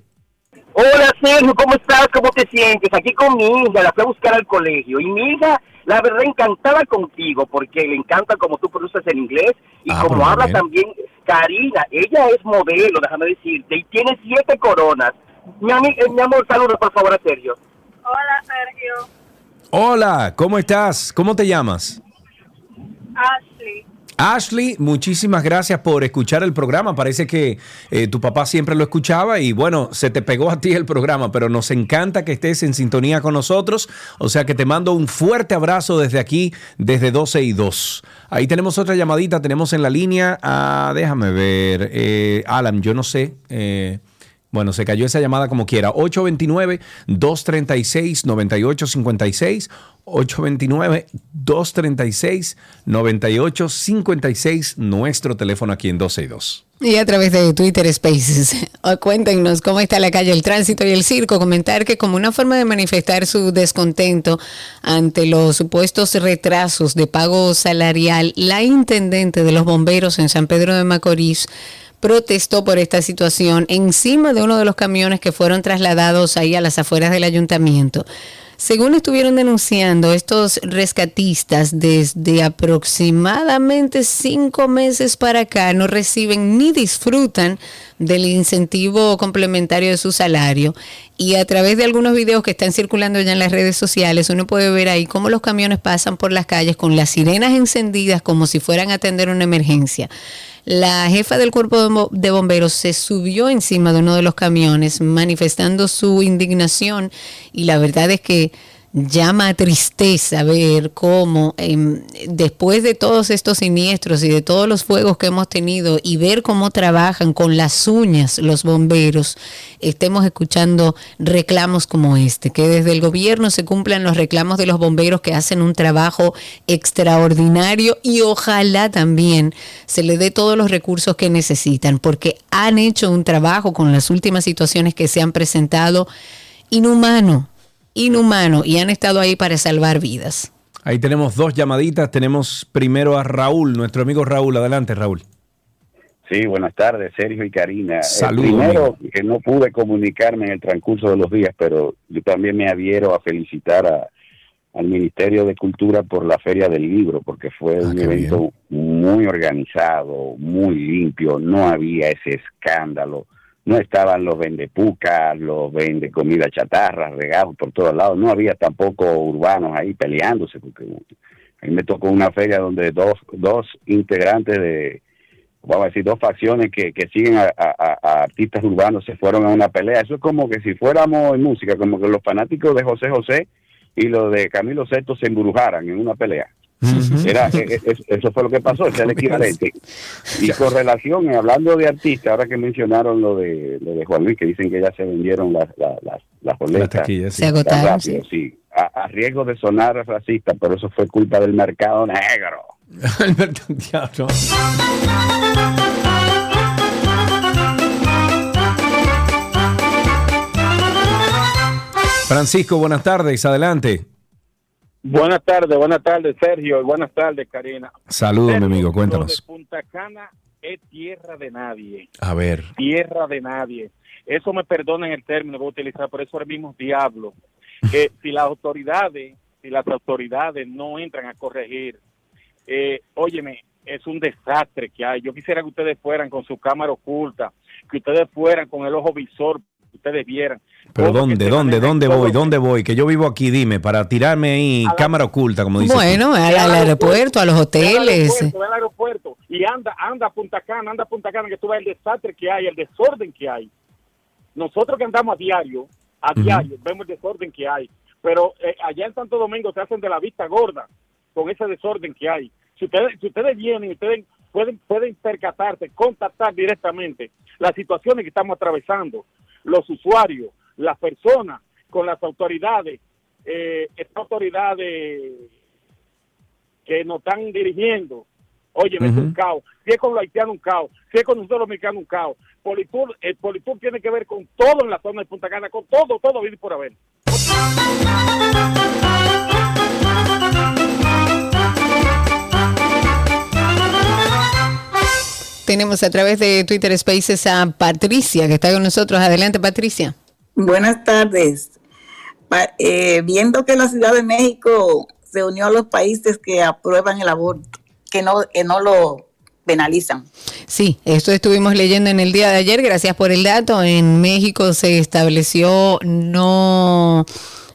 Hola Sergio, ¿cómo estás? ¿Cómo te sientes? Aquí con mi hija, la fui a buscar al colegio. Y mi hija, la verdad, encantada contigo, porque le encanta como tú produces el inglés y Ah, como pues habla bien. también Karina. Ella es modelo, déjame decirte, y tiene siete coronas. Mi, eh, mi amor, saludos por favor a Sergio. Hola, Sergio. Hola, ¿cómo estás? ¿Cómo te llamas? Ashley. Ashley, muchísimas gracias por escuchar el programa. Parece que eh, tu papá siempre lo escuchaba y bueno, se te pegó a ti el programa, pero nos encanta que estés en sintonía con nosotros. O sea que te mando un fuerte abrazo desde aquí, desde 12 y 2. Ahí tenemos otra llamadita, tenemos en la línea, déjame ver, eh, Alan, yo no sé. eh, bueno, se cayó esa llamada como quiera. 829-236-9856. 829-236-9856. Nuestro teléfono aquí en 12 y 2. Y a través de Twitter Spaces. Cuéntenos cómo está la calle, el tránsito y el circo. Comentar que como una forma de manifestar su descontento ante los supuestos retrasos de pago salarial, la intendente de los bomberos en San Pedro de Macorís protestó por esta situación encima de uno de los camiones que fueron trasladados ahí a las afueras del ayuntamiento. Según estuvieron denunciando estos rescatistas, desde aproximadamente cinco meses para acá no reciben ni disfrutan del incentivo complementario de su salario. Y a través de algunos videos que están circulando ya en las redes sociales, uno puede ver ahí cómo los camiones pasan por las calles con las sirenas encendidas como si fueran a atender una emergencia. La jefa del cuerpo de bo- de bomberos se subió encima de uno de los camiones manifestando su indignación y la verdad es que llama a tristeza ver cómo em, después de todos estos siniestros y de todos los fuegos que hemos tenido y ver cómo trabajan con las uñas los bomberos, estemos escuchando reclamos como este, que desde el gobierno se cumplan los reclamos de los bomberos que hacen un trabajo extraordinario y ojalá también se le dé todos los recursos que necesitan, porque han hecho un trabajo con las últimas situaciones que se han presentado inhumano, inhumano, y han estado ahí para salvar vidas. Ahí tenemos dos llamaditas. Tenemos primero a Raúl, nuestro amigo Raúl. Adelante, Raúl. Sí, buenas tardes, Sergio y Karina. Eh, Saludos, primero, que no pude comunicarme en el transcurso de los días, pero yo también me adhiero a felicitar a- al Ministerio de Cultura por la Feria del Libro, porque fue un evento muy organizado, muy limpio, no había ese escándalo, no estaban los vendepucas, los vende comida chatarra, regalos por todos lados, no había tampoco urbanos ahí peleándose, porque a mí me tocó una feria donde dos, dos integrantes de vamos a decir, dos facciones que, que siguen a- a artistas urbanos se fueron a una pelea. Eso es como que si fuéramos en música, como que los fanáticos de José José y los de Camilo Sesto se embrujaran en una pelea. Era, e- e- es- eso fue lo que pasó, ese es el equivalente. Y con relación, eh, hablando de artistas, ahora que mencionaron lo de, lo de Juan Luis, que dicen que ya se vendieron las, las, las, las boletas. sí. Se agotaron, tan rápido, sí. A, a riesgo de sonar racista, pero eso fue culpa del mercado negro. Diablo. Francisco, buenas tardes. Adelante. Buenas tardes, buenas tardes, Sergio, y buenas tardes, Karina. Saludos, mi amigo. Lo de Cuéntanos. Punta Cana es tierra de nadie, A ver. tierra de nadie. Eso me perdonen el término que voy a utilizar, por eso ahora mismo diablo. Que si las autoridades, si las autoridades no entran a corregir, eh, óyeme, es un desastre que hay. Yo quisiera que ustedes fueran con su cámara oculta, que ustedes fueran con el ojo visor, que ustedes vieran. Pero ¿dónde, dónde, dónde voy? ¿Dónde voy? Que yo vivo aquí, dime, para tirarme ahí cámara oculta, como dices. tú. Bueno, al, al aeropuerto, a los al hoteles. aeropuerto, ve al aeropuerto y anda, anda a Punta Cana, anda a Punta Cana, que tú ves el desastre que hay, el desorden que hay. Nosotros que andamos a diario, a diario, vemos el desorden que hay. Pero eh, allá en Santo Domingo se hacen de la vista gorda con ese desorden que hay. Si ustedes, si ustedes vienen, ustedes pueden, pueden percatarse, contactar directamente las situaciones que estamos atravesando, los usuarios, las personas, con las autoridades, eh, estas autoridades que nos están dirigiendo. Oye, es un caos. Si es con los haitianos, un caos. Si es con nosotros los mexicanos, un caos. Politur, el Politur tiene que ver con todo en la zona de Punta Cana, con todo, todo viene por haber. Tenemos a través de Twitter Spaces a Patricia, que está con nosotros. Adelante, Patricia. Buenas tardes. Eh, viendo que la Ciudad de México se unió a los países que aprueban el aborto, que no, que no lo penalizan. Sí, esto estuvimos leyendo en el día de ayer. Gracias por el dato. En México se estableció no,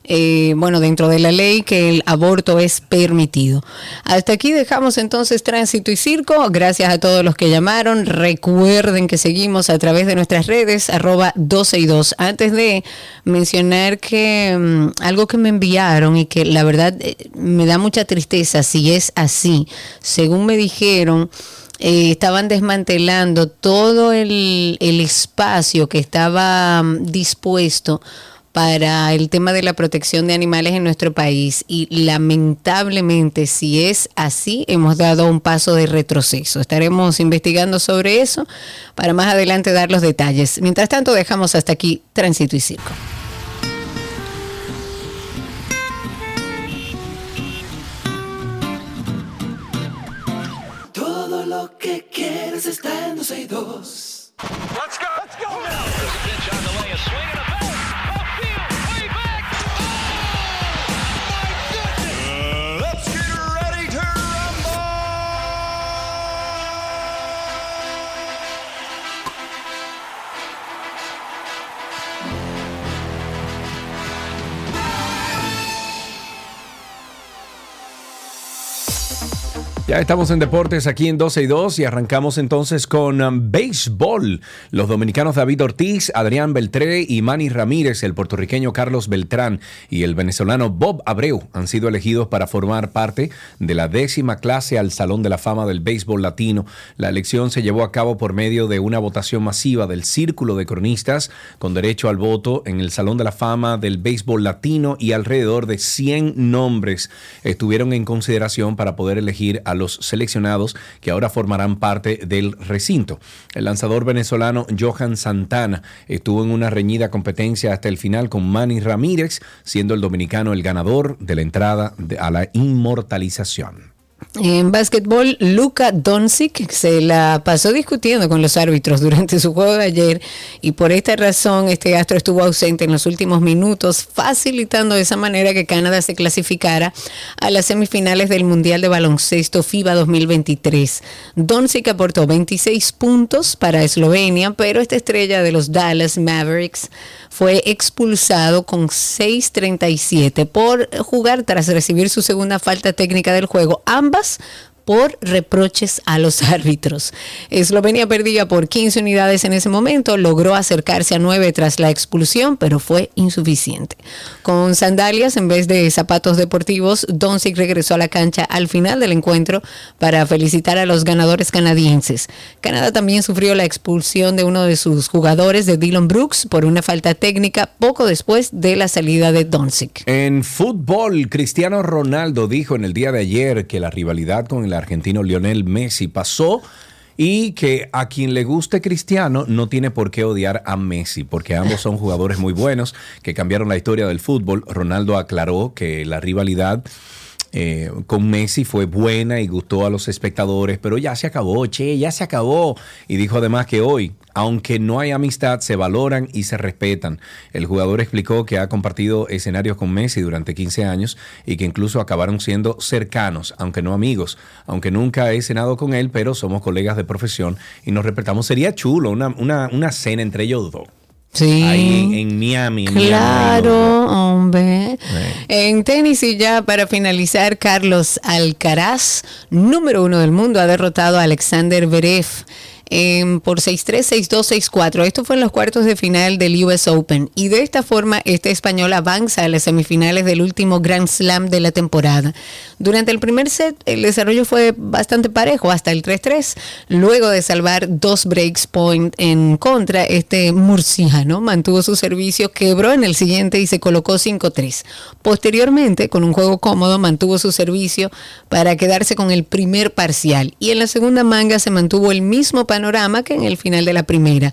eh, bueno, dentro de la ley que el aborto es permitido. Hasta aquí dejamos entonces tránsito y circo. Gracias a todos los que llamaron. Recuerden que seguimos a través de nuestras redes, arroba 12 y 2. Antes de mencionar que mm, algo que me enviaron y que la verdad eh, me da mucha tristeza si es así. Según me dijeron, eh, estaban desmantelando todo el, el espacio que estaba mm, dispuesto para el tema de la protección de animales en nuestro país y lamentablemente si es así hemos dado un paso de retroceso. Estaremos investigando sobre eso para más adelante dar los detalles. Mientras tanto dejamos hasta aquí Tránsito y Circo. Todo lo que quieres está en 12 y 2. Ya estamos en deportes aquí en 12 y 2 y arrancamos entonces con um, béisbol. Los dominicanos David Ortiz, Adrián Beltré y Manny Ramírez, el puertorriqueño Carlos Beltrán y el venezolano Bob Abreu han sido elegidos para formar parte de la décima clase al Salón de la Fama del Béisbol Latino. La elección se llevó a cabo por medio de una votación masiva del Círculo de Cronistas con derecho al voto en el Salón de la Fama del Béisbol Latino y alrededor de 100 nombres estuvieron en consideración para poder elegir a los seleccionados que ahora formarán parte del recinto. El lanzador venezolano Johan Santana estuvo en una reñida competencia hasta el final con Manny Ramírez, siendo el dominicano el ganador de la entrada a la inmortalización. En básquetbol, Luka Doncic se la pasó discutiendo con los árbitros durante su juego de ayer y por esta razón este astro estuvo ausente en los últimos minutos, facilitando de esa manera que Canadá se clasificara a las semifinales del Mundial de Baloncesto FIBA 2023. Doncic aportó 26 puntos para Eslovenia, pero esta estrella de los Dallas Mavericks fue expulsado con 6.37 por jugar tras recibir su segunda falta técnica del juego, us. Por reproches a los árbitros. Eslovenia perdía por 15 unidades en ese momento, logró acercarse a 9 tras la expulsión, pero fue insuficiente. Con sandalias en vez de zapatos deportivos, Doncic regresó a la cancha al final del encuentro para felicitar a los ganadores canadienses. Canadá también sufrió la expulsión de uno de sus jugadores, de Dylan Brooks, por una falta técnica poco después de la salida de Doncic. En fútbol, Cristiano Ronaldo dijo en el día de ayer que la rivalidad con el argentino Lionel Messi pasó y que a quien le guste Cristiano no tiene por qué odiar a Messi, porque ambos son jugadores muy buenos que cambiaron la historia del fútbol. Ronaldo aclaró que la rivalidad eh, con Messi fue buena y gustó a los espectadores, pero ya se acabó, che, ya se acabó. Y dijo además que hoy, aunque no hay amistad, se valoran y se respetan. El jugador explicó que ha compartido escenarios con Messi durante 15 años y que incluso acabaron siendo cercanos, aunque no amigos. Aunque nunca he cenado con él, pero somos colegas de profesión y nos respetamos. Sería chulo una, una, una cena entre ellos dos. Sí. Ahí en, en Miami. en Miami, Claro, hombre. En tenis y ya para finalizar, Carlos Alcaraz, número uno del mundo, ha derrotado a Alexander Berev por 6-3, 6-2, 6-4. Esto fue en los cuartos de final del US Open. Y de esta forma, este español avanza a las semifinales del último Grand Slam de la temporada. Durante el primer set, el desarrollo fue bastante parejo, hasta el 3-3. Luego de salvar dos breaks point en contra, este murciano mantuvo su servicio, quebró en el siguiente y se colocó 5-3. Posteriormente, con un juego cómodo, mantuvo su servicio para quedarse con el primer parcial. Y en la segunda manga se mantuvo el mismo panorama que en el final de la primera.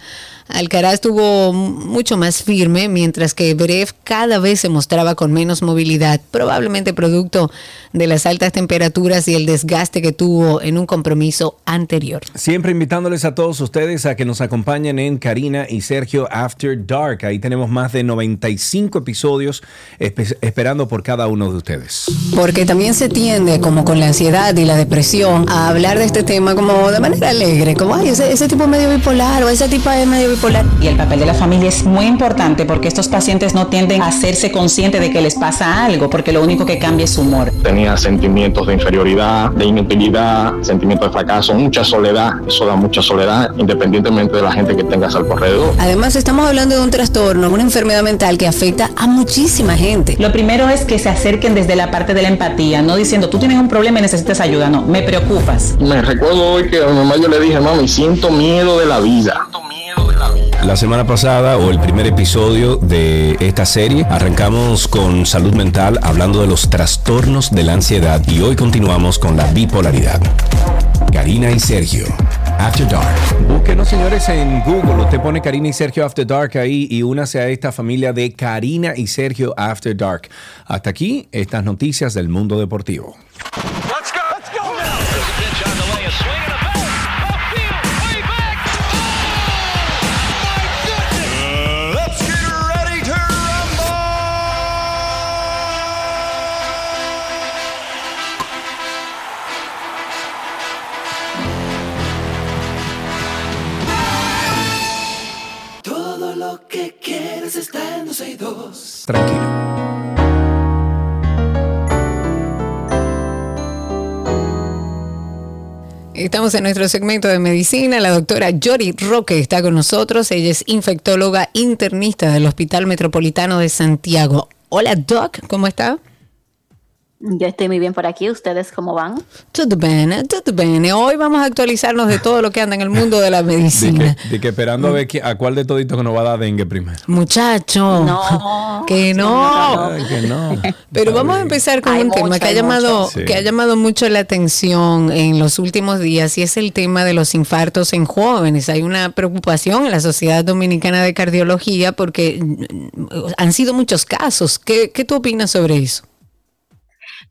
Alcaraz estuvo mucho más firme, mientras que Brev cada vez se mostraba con menos movilidad, probablemente producto de las altas temperaturas y el desgaste que tuvo en un compromiso anterior. Siempre invitándoles a todos ustedes a que nos acompañen en Karina y Sergio After Dark. Ahí tenemos más de 95 episodios espe- esperando por cada uno de ustedes. Porque también se tiende, como con la ansiedad y la depresión, a hablar de este tema como de manera alegre, como, ay, ese, ese tipo es medio bipolar o esa tipa es medio bipolar. Y el papel de la familia es muy importante porque estos pacientes no tienden a hacerse conscientes de que les pasa algo, porque lo único que cambia es su humor. Tenía sentimientos de inferioridad, de inutilidad, sentimientos de fracaso, mucha soledad. Eso da mucha soledad, independientemente de la gente que tengas al alrededor. Además, estamos hablando de un trastorno, una enfermedad mental que afecta a muchísima gente. Lo primero es que se acerquen desde la parte de la empatía, no diciendo tú tienes un problema y necesitas ayuda, no, me preocupas. Me recuerdo hoy que a mi mamá yo le dije, mami, siento miedo de la vida. La semana pasada o el primer episodio de esta serie arrancamos con salud mental hablando de los trastornos de la ansiedad y hoy continuamos con la bipolaridad. Karina y Sergio, After Dark. Búsquenos, señores, en Google. Usted pone Karina y Sergio After Dark ahí y únase a esta familia de Karina y Sergio After Dark. Hasta aquí, estas noticias del mundo deportivo. 2. Tranquilo. Estamos en nuestro segmento de medicina. La doctora Yori Roque está con nosotros. Ella es infectóloga internista del Hospital Metropolitano de Santiago. Hola, Doc, ¿cómo está? Yo estoy muy bien por aquí. ¿Ustedes cómo van? Todo bien, todo bien. Hoy vamos a actualizarnos de todo lo que anda en el mundo de la De medicina. que, de que esperando a ver qui- a cuál de toditos que nos va a dar dengue primero. Muchacho, No, que no. Ay, que no. Pero vamos a empezar con Hay un tema mucho, que ha llamado mucho. Sí. que ha llamado mucho la atención en los últimos días y es el tema de los infartos en jóvenes. Hay una preocupación en la Sociedad Dominicana de Cardiología porque mm, han sido muchos casos. ¿Qué, qué tú opinas sobre eso?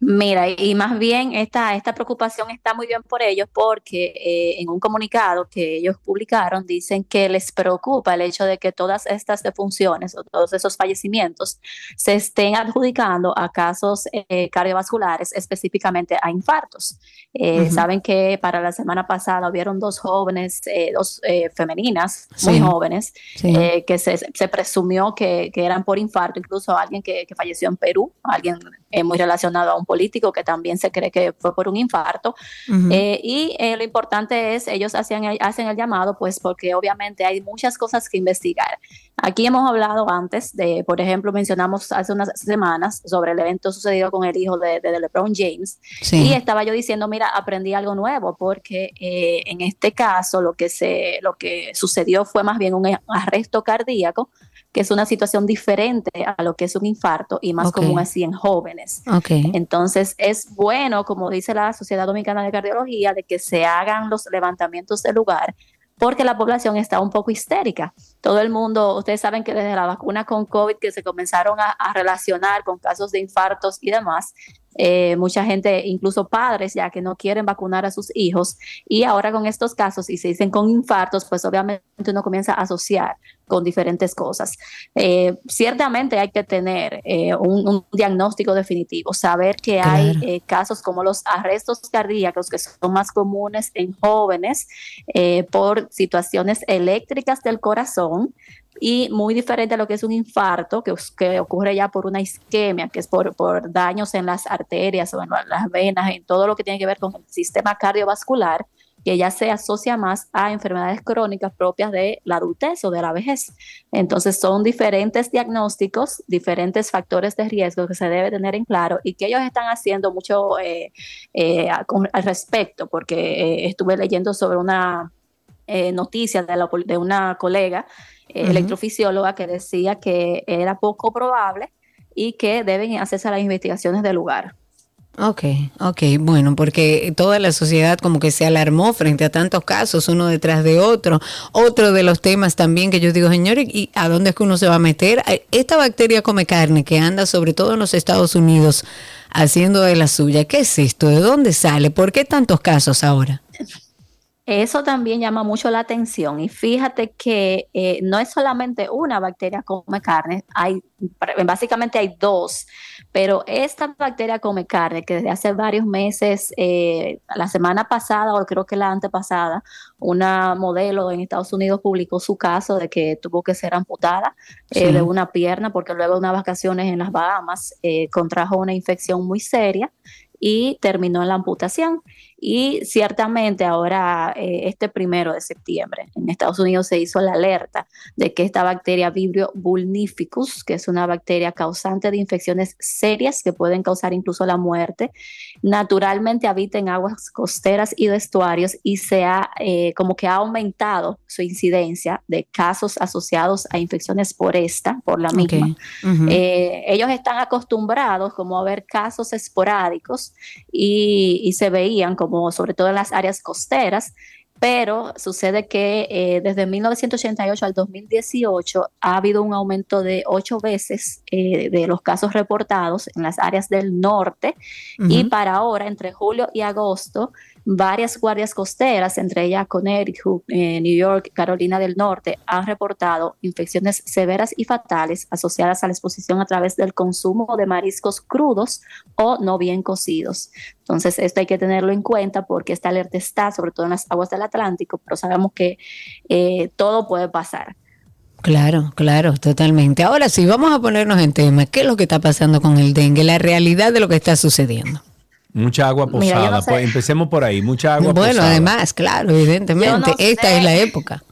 Mira, y más bien esta, esta preocupación está muy bien por ellos porque eh, en un comunicado que ellos publicaron dicen que les preocupa el hecho de que todas estas defunciones o todos esos fallecimientos se estén adjudicando a casos eh, cardiovasculares, específicamente a infartos. Eh. Saben que para la semana pasada hubieron dos jóvenes, eh, dos femeninas muy jóvenes, Sí. que se, se presumió que, que eran por infarto, incluso alguien que, que falleció en Perú, alguien eh, muy relacionado a un político que también se cree que fue por un infarto. Ujú. Eh, y eh, lo importante es, ellos hacían el- hacen el llamado, pues porque obviamente hay muchas cosas que investigar. Aquí hemos hablado antes de, por ejemplo, mencionamos hace unas semanas sobre el evento sucedido con el hijo de, de LeBron James. Sí. Y estaba yo diciendo, mira, aprendí algo nuevo, porque eh, en este caso lo que, se, lo que sucedió fue más bien un arresto cardíaco, que es una situación diferente a lo que es un infarto y más común así en jóvenes. Entonces es bueno, como dice la Sociedad Dominicana de Cardiología, de que se hagan los levantamientos del lugar porque la población está un poco histérica. Todo el mundo, ustedes saben que desde la vacuna con COVID que se comenzaron a, a relacionar con casos de infartos y demás, eh, mucha gente, incluso padres ya que no quieren vacunar a sus hijos y ahora con estos casos y se dicen con infartos, pues obviamente uno comienza a asociar con diferentes cosas. Eh, ciertamente hay que tener eh, un, un diagnóstico definitivo, saber que hay eh, casos como los arrestos cardíacos que son más comunes en jóvenes eh, por situaciones eléctricas del corazón y muy diferente a lo que es un infarto, que, que ocurre ya por una isquemia, que es por, por daños en las arterias o en la- las venas, en todo lo que tiene que ver con el sistema cardiovascular, que ya se asocia más a enfermedades crónicas propias de la adultez o de la vejez. Entonces son diferentes diagnósticos, diferentes factores de riesgo que se debe tener en claro y que ellos están haciendo mucho eh, eh, al respecto, porque eh, estuve leyendo sobre una eh, noticia de, la de una colega eh, electrofisióloga que decía que era poco probable y que deben hacerse las investigaciones del lugar. Ok, ok, bueno, porque toda la sociedad como que se alarmó frente a tantos casos, uno detrás de otro. Otro de los temas también que yo digo, señores, ¿y a dónde es que uno se va a meter? Esta bacteria come carne que anda sobre todo en los Estados Unidos haciendo de la suya. ¿Qué es esto? ¿De dónde sale? ¿Por qué tantos casos ahora? Eso también llama mucho la atención y fíjate que eh, no es solamente una bacteria come carne, hay básicamente hay dos, pero esta bacteria come carne que desde hace varios meses, eh, la semana pasada o creo que la antepasada, una modelo en Estados Unidos publicó su caso de que tuvo que ser amputada eh, Sí. de una pierna porque luego de unas vacaciones en las Bahamas eh, contrajo una infección muy seria y terminó en la amputación. Y ciertamente ahora, eh, este primero de septiembre, en Estados Unidos se hizo la alerta de que esta bacteria Vibrio vulnificus, que es una bacteria causante de infecciones serias que pueden causar incluso la muerte, naturalmente habita en aguas costeras y de estuarios y se ha eh, como que ha aumentado su incidencia de casos asociados a infecciones por esta, por la misma. ujú. Eh, ellos están acostumbrados como a ver casos esporádicos y, y se veían como sobre todo en las áreas costeras, pero sucede que eh, desde 1988 al 2018 ha habido un aumento de ocho veces eh, de los casos reportados en las áreas del norte. Y para ahora, entre julio y agosto, varias guardias costeras, entre ellas Connecticut, eh, New York, Carolina del Norte, han reportado infecciones severas y fatales asociadas a la exposición a través del consumo de mariscos crudos o no bien cocidos. Entonces, esto hay que tenerlo en cuenta porque esta alerta está sobre todo en las aguas del Atlántico, pero sabemos que eh, todo puede pasar. Claro, claro, totalmente. Ahora sí, vamos a ponernos en tema. ¿Qué es lo que está pasando con el dengue? La realidad de lo que está sucediendo. Mucha agua Mira, posada. no sé. Pues empecemos por ahí. Mucha agua Bueno, posada. además, claro, evidentemente, no esta sé. es la época.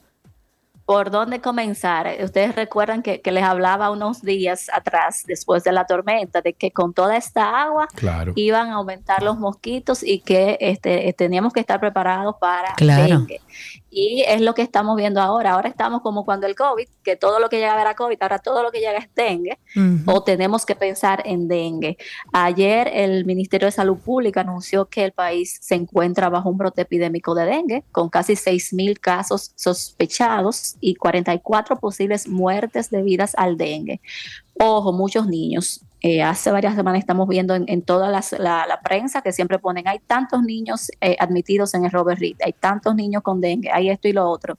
¿Por dónde comenzar? Ustedes recuerdan que, que les hablaba unos días atrás, después de la tormenta, de que con toda esta agua Claro. iban a aumentar los mosquitos y que este, teníamos que estar preparados para Claro. dengue. Y es lo que estamos viendo ahora. Ahora estamos como cuando el COVID, que todo lo que llega era COVID, ahora todo lo que llega es dengue, o tenemos que pensar en dengue. Ayer el Ministerio de Salud Pública anunció que el país se encuentra bajo un brote epidémico de dengue, con casi 6 mil casos sospechados y 44 posibles muertes debidas al dengue. Ojo, muchos niños. Eh, hace varias semanas estamos viendo en, en toda las- la, la prensa que siempre ponen, hay tantos niños eh, admitidos en el Robert Reed, hay tantos niños con dengue, hay esto y lo otro.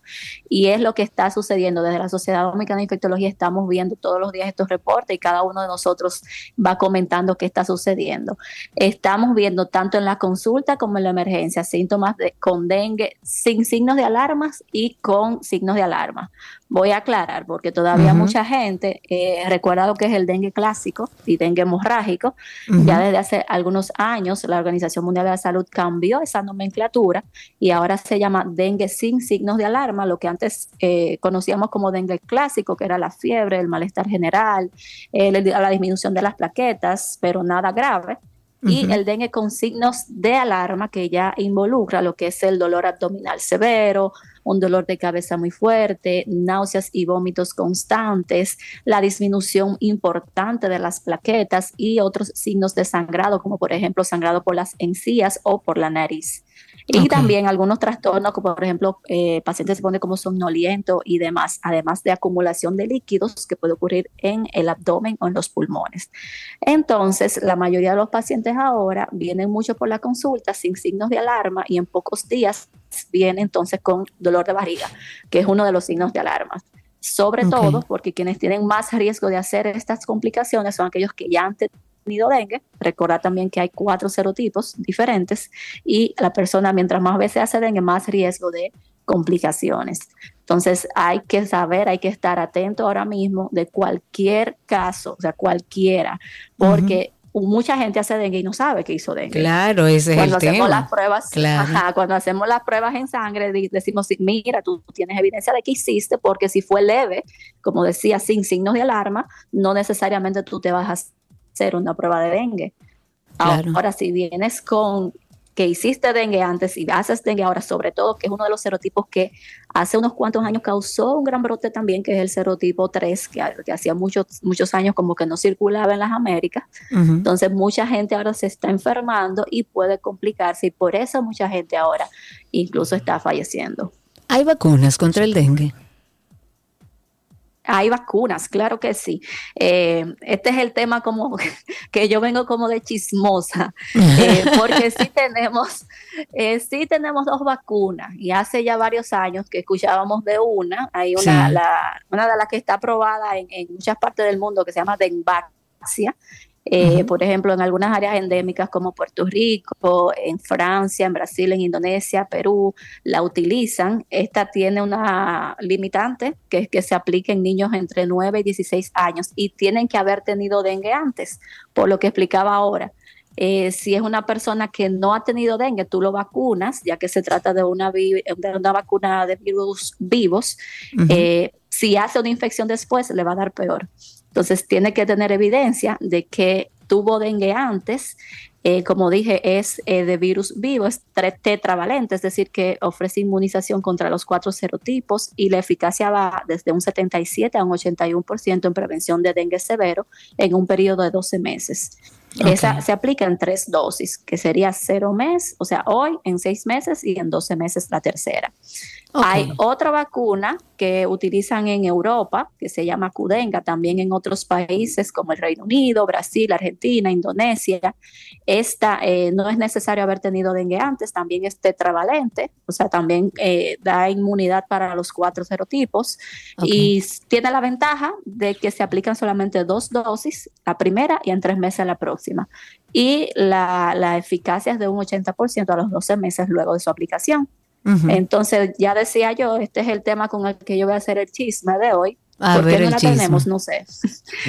Y es lo que está sucediendo. Desde la Sociedad Dominicana de Infectología estamos viendo todos los días estos reportes y cada uno de nosotros va comentando qué está sucediendo. Estamos viendo tanto en la consulta como en la emergencia síntomas de, con dengue sin signos de alarmas y con signos de alarma. Voy a aclarar porque todavía mucha gente eh, recuerda lo que es el dengue clásico y dengue hemorrágico. Ya desde hace algunos años la Organización Mundial de la Salud cambió esa nomenclatura y ahora se llama dengue sin signos de alarma, lo que antes eh, conocíamos como dengue clásico, que era la fiebre, el malestar general, eh, la disminución de las plaquetas, pero nada grave y el dengue con signos de alarma que ya involucra lo que es el dolor abdominal severo, un dolor de cabeza muy fuerte, náuseas y vómitos constantes, la disminución importante de las plaquetas y otros signos de sangrado, como por ejemplo sangrado por las encías o por la nariz. Y también algunos trastornos, como por ejemplo, eh, pacientes se ponen como somnoliento y demás, además de acumulación de líquidos que puede ocurrir en el abdomen o en los pulmones. Entonces, la mayoría de los pacientes ahora vienen mucho por la consulta sin signos de alarma y en pocos días vienen entonces con dolor de barriga, que es uno de los signos de alarma. Sobre todo porque quienes tienen más riesgo de hacer estas complicaciones son aquellos que ya han tenido dengue. Recordar también que hay cuatro serotipos diferentes y la persona mientras más veces hace dengue, más riesgo de complicaciones. Entonces hay que saber, hay que estar atento ahora mismo de cualquier caso, o sea, cualquiera, porque mucha gente hace dengue y no sabe que hizo dengue. Claro, ese es cuando el hacemos tema. las pruebas, Claro. ajá, cuando hacemos las pruebas en sangre, decimos, mira, tú tienes evidencia de que hiciste, porque si fue leve, como decía, sin signos de alarma, no necesariamente tú te vas a hacer una prueba de dengue. Claro. Ahora, si vienes con que hiciste dengue antes y haces dengue ahora, sobre todo, que es uno de los serotipos que hace unos cuantos años causó un gran brote también, que es el serotipo 3, que, que hacía muchos, muchos años como que no circulaba en las Américas. Entonces, mucha gente ahora se está enfermando y puede complicarse, y por eso mucha gente ahora incluso está falleciendo. Hay vacunas contra el dengue. Hay vacunas, claro que sí. Eh, este es el tema como que yo vengo como de chismosa, eh, porque sí tenemos, eh, sí tenemos dos vacunas y hace ya varios años que escuchábamos de una, hay una, Sí. la- una de las que está aprobada en, en muchas partes del mundo que se llama Denvaxia. Eh. Por ejemplo, en algunas áreas endémicas como Puerto Rico, en Francia, en Brasil, en Indonesia, Perú, la utilizan. Esta tiene una limitante que es que se aplique en niños entre 9 y 16 años y tienen que haber tenido dengue antes, por lo que explicaba ahora. Eh, si es una persona que no ha tenido dengue, tú lo vacunas, ya que se trata de una, vi- de una vacuna de virus vivos. Eh, si hace una infección después, le va a dar peor. Entonces, tiene que tener evidencia de que tuvo dengue antes. Eh, como dije, es eh, de virus vivo, es tetravalente, es decir, que ofrece inmunización contra los cuatro serotipos y la eficacia va desde un 77 a un 81% en prevención de dengue severo en un periodo de 12 meses. Esa se aplica en tres dosis, que sería cero mes, o sea, hoy en seis meses y en 12 meses la tercera. Hay otra vacuna que utilizan en Europa, que se llama Cudenga, también en otros países como el Reino Unido, Brasil, Argentina, Indonesia. Esta eh, no es necesario haber tenido dengue antes, también es tetravalente, o sea, también eh, da inmunidad para los cuatro serotipos y tiene la ventaja de que se aplican solamente dos dosis, la primera y en tres meses la próxima. Y la, la eficacia es de un 80% a los 12 meses luego de su aplicación. Entonces, ya decía yo, este es el tema con el que yo voy a hacer el chisme de hoy. A ¿Por ver qué no el la chisme. tenemos? No sé.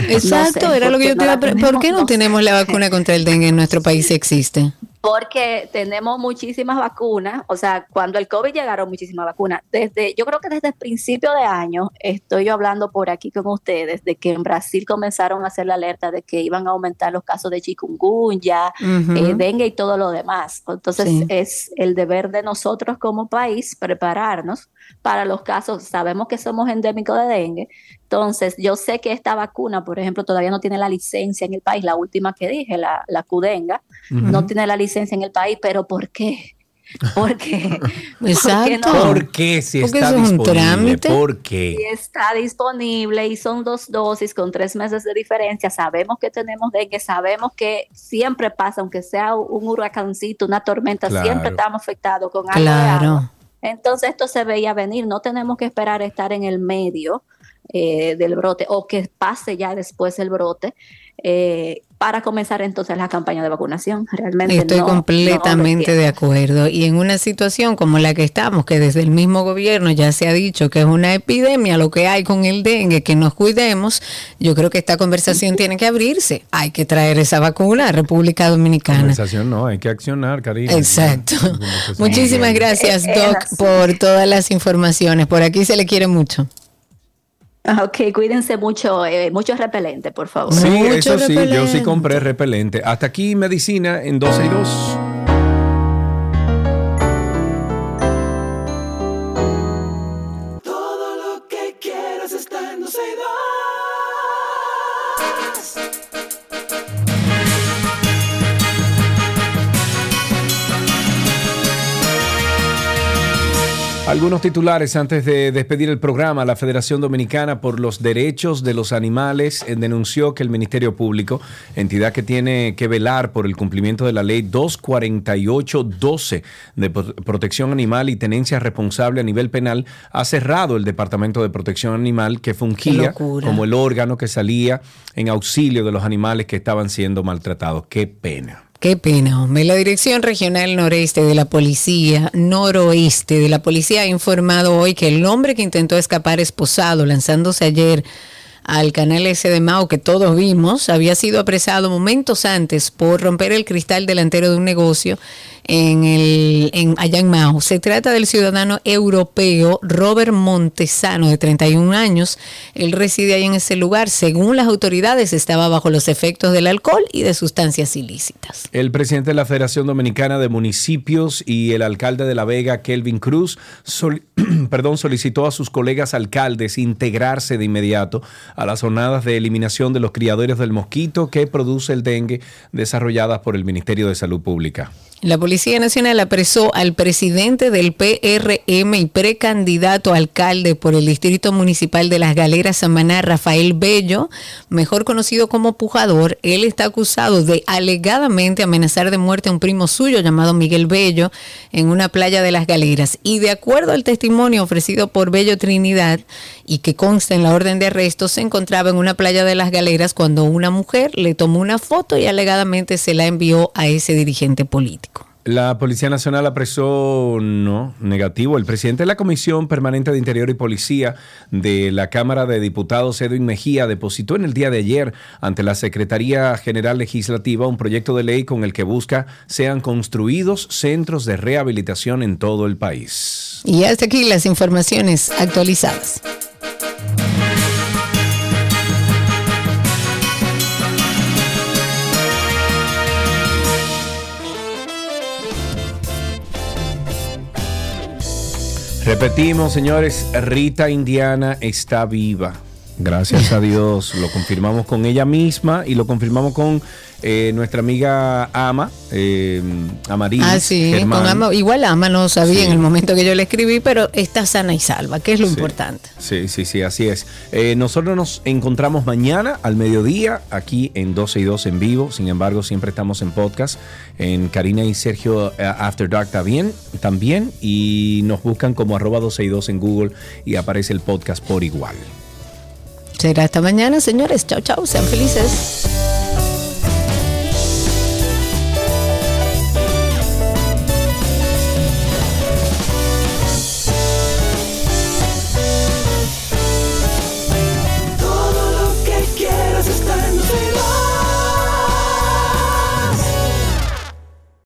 Exacto, No sé, era lo ¿por que yo te iba a la pre- ¿Por qué no No sé. tenemos la vacuna contra el dengue en nuestro país si existe? Porque tenemos muchísimas vacunas, o sea, cuando el COVID llegaron muchísimas vacunas. Desde, yo creo que desde el principio de año estoy yo hablando por aquí con ustedes de que en Brasil comenzaron a hacer la alerta de que iban a aumentar los casos de chikungunya, eh, dengue y todo lo demás. Entonces Sí. es el deber de nosotros como país prepararnos para los casos. Sabemos que somos endémicos de dengue, entonces yo sé que esta vacuna, por ejemplo, todavía no tiene la licencia en el país, la última que dije, la, la Cudenga, no tiene la licencia en el país, pero ¿por qué? Porque, Exacto. no? ¿Por qué si Porque está eso es un disponible? trámite. ¿Por qué? Y está disponible y son dos dosis con tres meses de diferencia. Sabemos que tenemos dengue, sabemos que siempre pasa, aunque sea un huracancito, una tormenta, Claro. siempre estamos afectados con algo Claro. Entonces esto se veía venir, no tenemos que esperar a estar en el medio eh, del brote o que pase ya después el brote eh, para comenzar entonces la campaña de vacunación. Realmente Estoy no- no completamente de acuerdo. Y en una situación como la que estamos, que desde el mismo gobierno ya se ha dicho que es una epidemia lo que hay con el dengue, que nos cuidemos, yo creo que esta conversación tiene que abrirse. Hay que traer esa vacuna a República Dominicana. Conversación no, hay que accionar, cariño. Exacto. Muchísimas gracias, Eh, eh, Doc, por todas las informaciones. Por aquí se le quiere mucho. Ah, Ok, cuídense mucho, eh, mucho repelente, por favor. Sí, eso sí, yo sí compré repelente. Hasta aquí medicina en 12 y 2. Algunos titulares antes de despedir el programa. La Federación Dominicana por los Derechos de los Animales eh, denunció que el Ministerio Público, entidad que tiene que velar por el cumplimiento de la ley 24812 de pro- protección animal y tenencia responsable a nivel penal, ha cerrado el Departamento de Protección Animal que fungía como el órgano que salía en auxilio de los animales que estaban siendo maltratados. Qué pena. Qué pena, hombre. La Dirección Regional Noreste de la Policía, Noroeste de la Policía, ha informado hoy que el hombre que intentó escapar esposado lanzándose ayer al canal S de Mao que todos vimos, había sido apresado momentos antes por romper el cristal delantero de un negocio en el, en, allá. Se trata del ciudadano europeo Robert Montesano, de 31 años. Él reside ahí en ese lugar. Según las autoridades, estaba bajo los efectos del alcohol y de sustancias ilícitas. El presidente de la Federación Dominicana de Municipios y el alcalde de La Vega, Kelvin Cruz, perdón, solicitó a sus colegas alcaldes integrarse de inmediato a las jornadas de eliminación de los criadores del mosquito que produce el dengue desarrolladas por el Ministerio de Salud Pública. La Policía Nacional apresó al presidente del PRM y precandidato alcalde por el Distrito Municipal de Las Galeras Samaná, Rafael Bello, mejor conocido como Pujador. Él está acusado de alegadamente amenazar de muerte a un primo suyo llamado Miguel Bello en una playa de Las Galeras. Y de acuerdo al testimonio ofrecido por Bello Trinidad y que consta en la orden de arresto, se encontraba en una playa de Las Galeras cuando una mujer le tomó una foto y alegadamente se la envió a ese dirigente político. La Policía Nacional apresó, no, negativo. El presidente de la Comisión Permanente de Interior y Policía de la Cámara de Diputados, Edwin Mejía, depositó en el día de ayer ante la Secretaría General Legislativa un proyecto de ley con el que busca sean construidos centros de rehabilitación en todo el país. Y hasta aquí las informaciones actualizadas. Repetimos, señores, Rita Indiana está viva. Gracias a Dios, lo confirmamos con ella misma y lo confirmamos con eh, nuestra amiga Ama, eh, Amarilis Ah, sí, Germán. con Ama, igual Ama no sabía Sí. en el momento que yo le escribí, pero está sana y salva, que es lo Sí. importante. Sí, sí, sí, así es. Eh, nosotros nos encontramos mañana al mediodía aquí en 12 y 2 en vivo. Sin embargo, siempre estamos en podcast. En Karina y Sergio eh, After Dark también, también. Y nos buscan como arroba 12 y 2 en Google y aparece el podcast por igual. Será hasta mañana, señores. Chao, chao. Sean felices.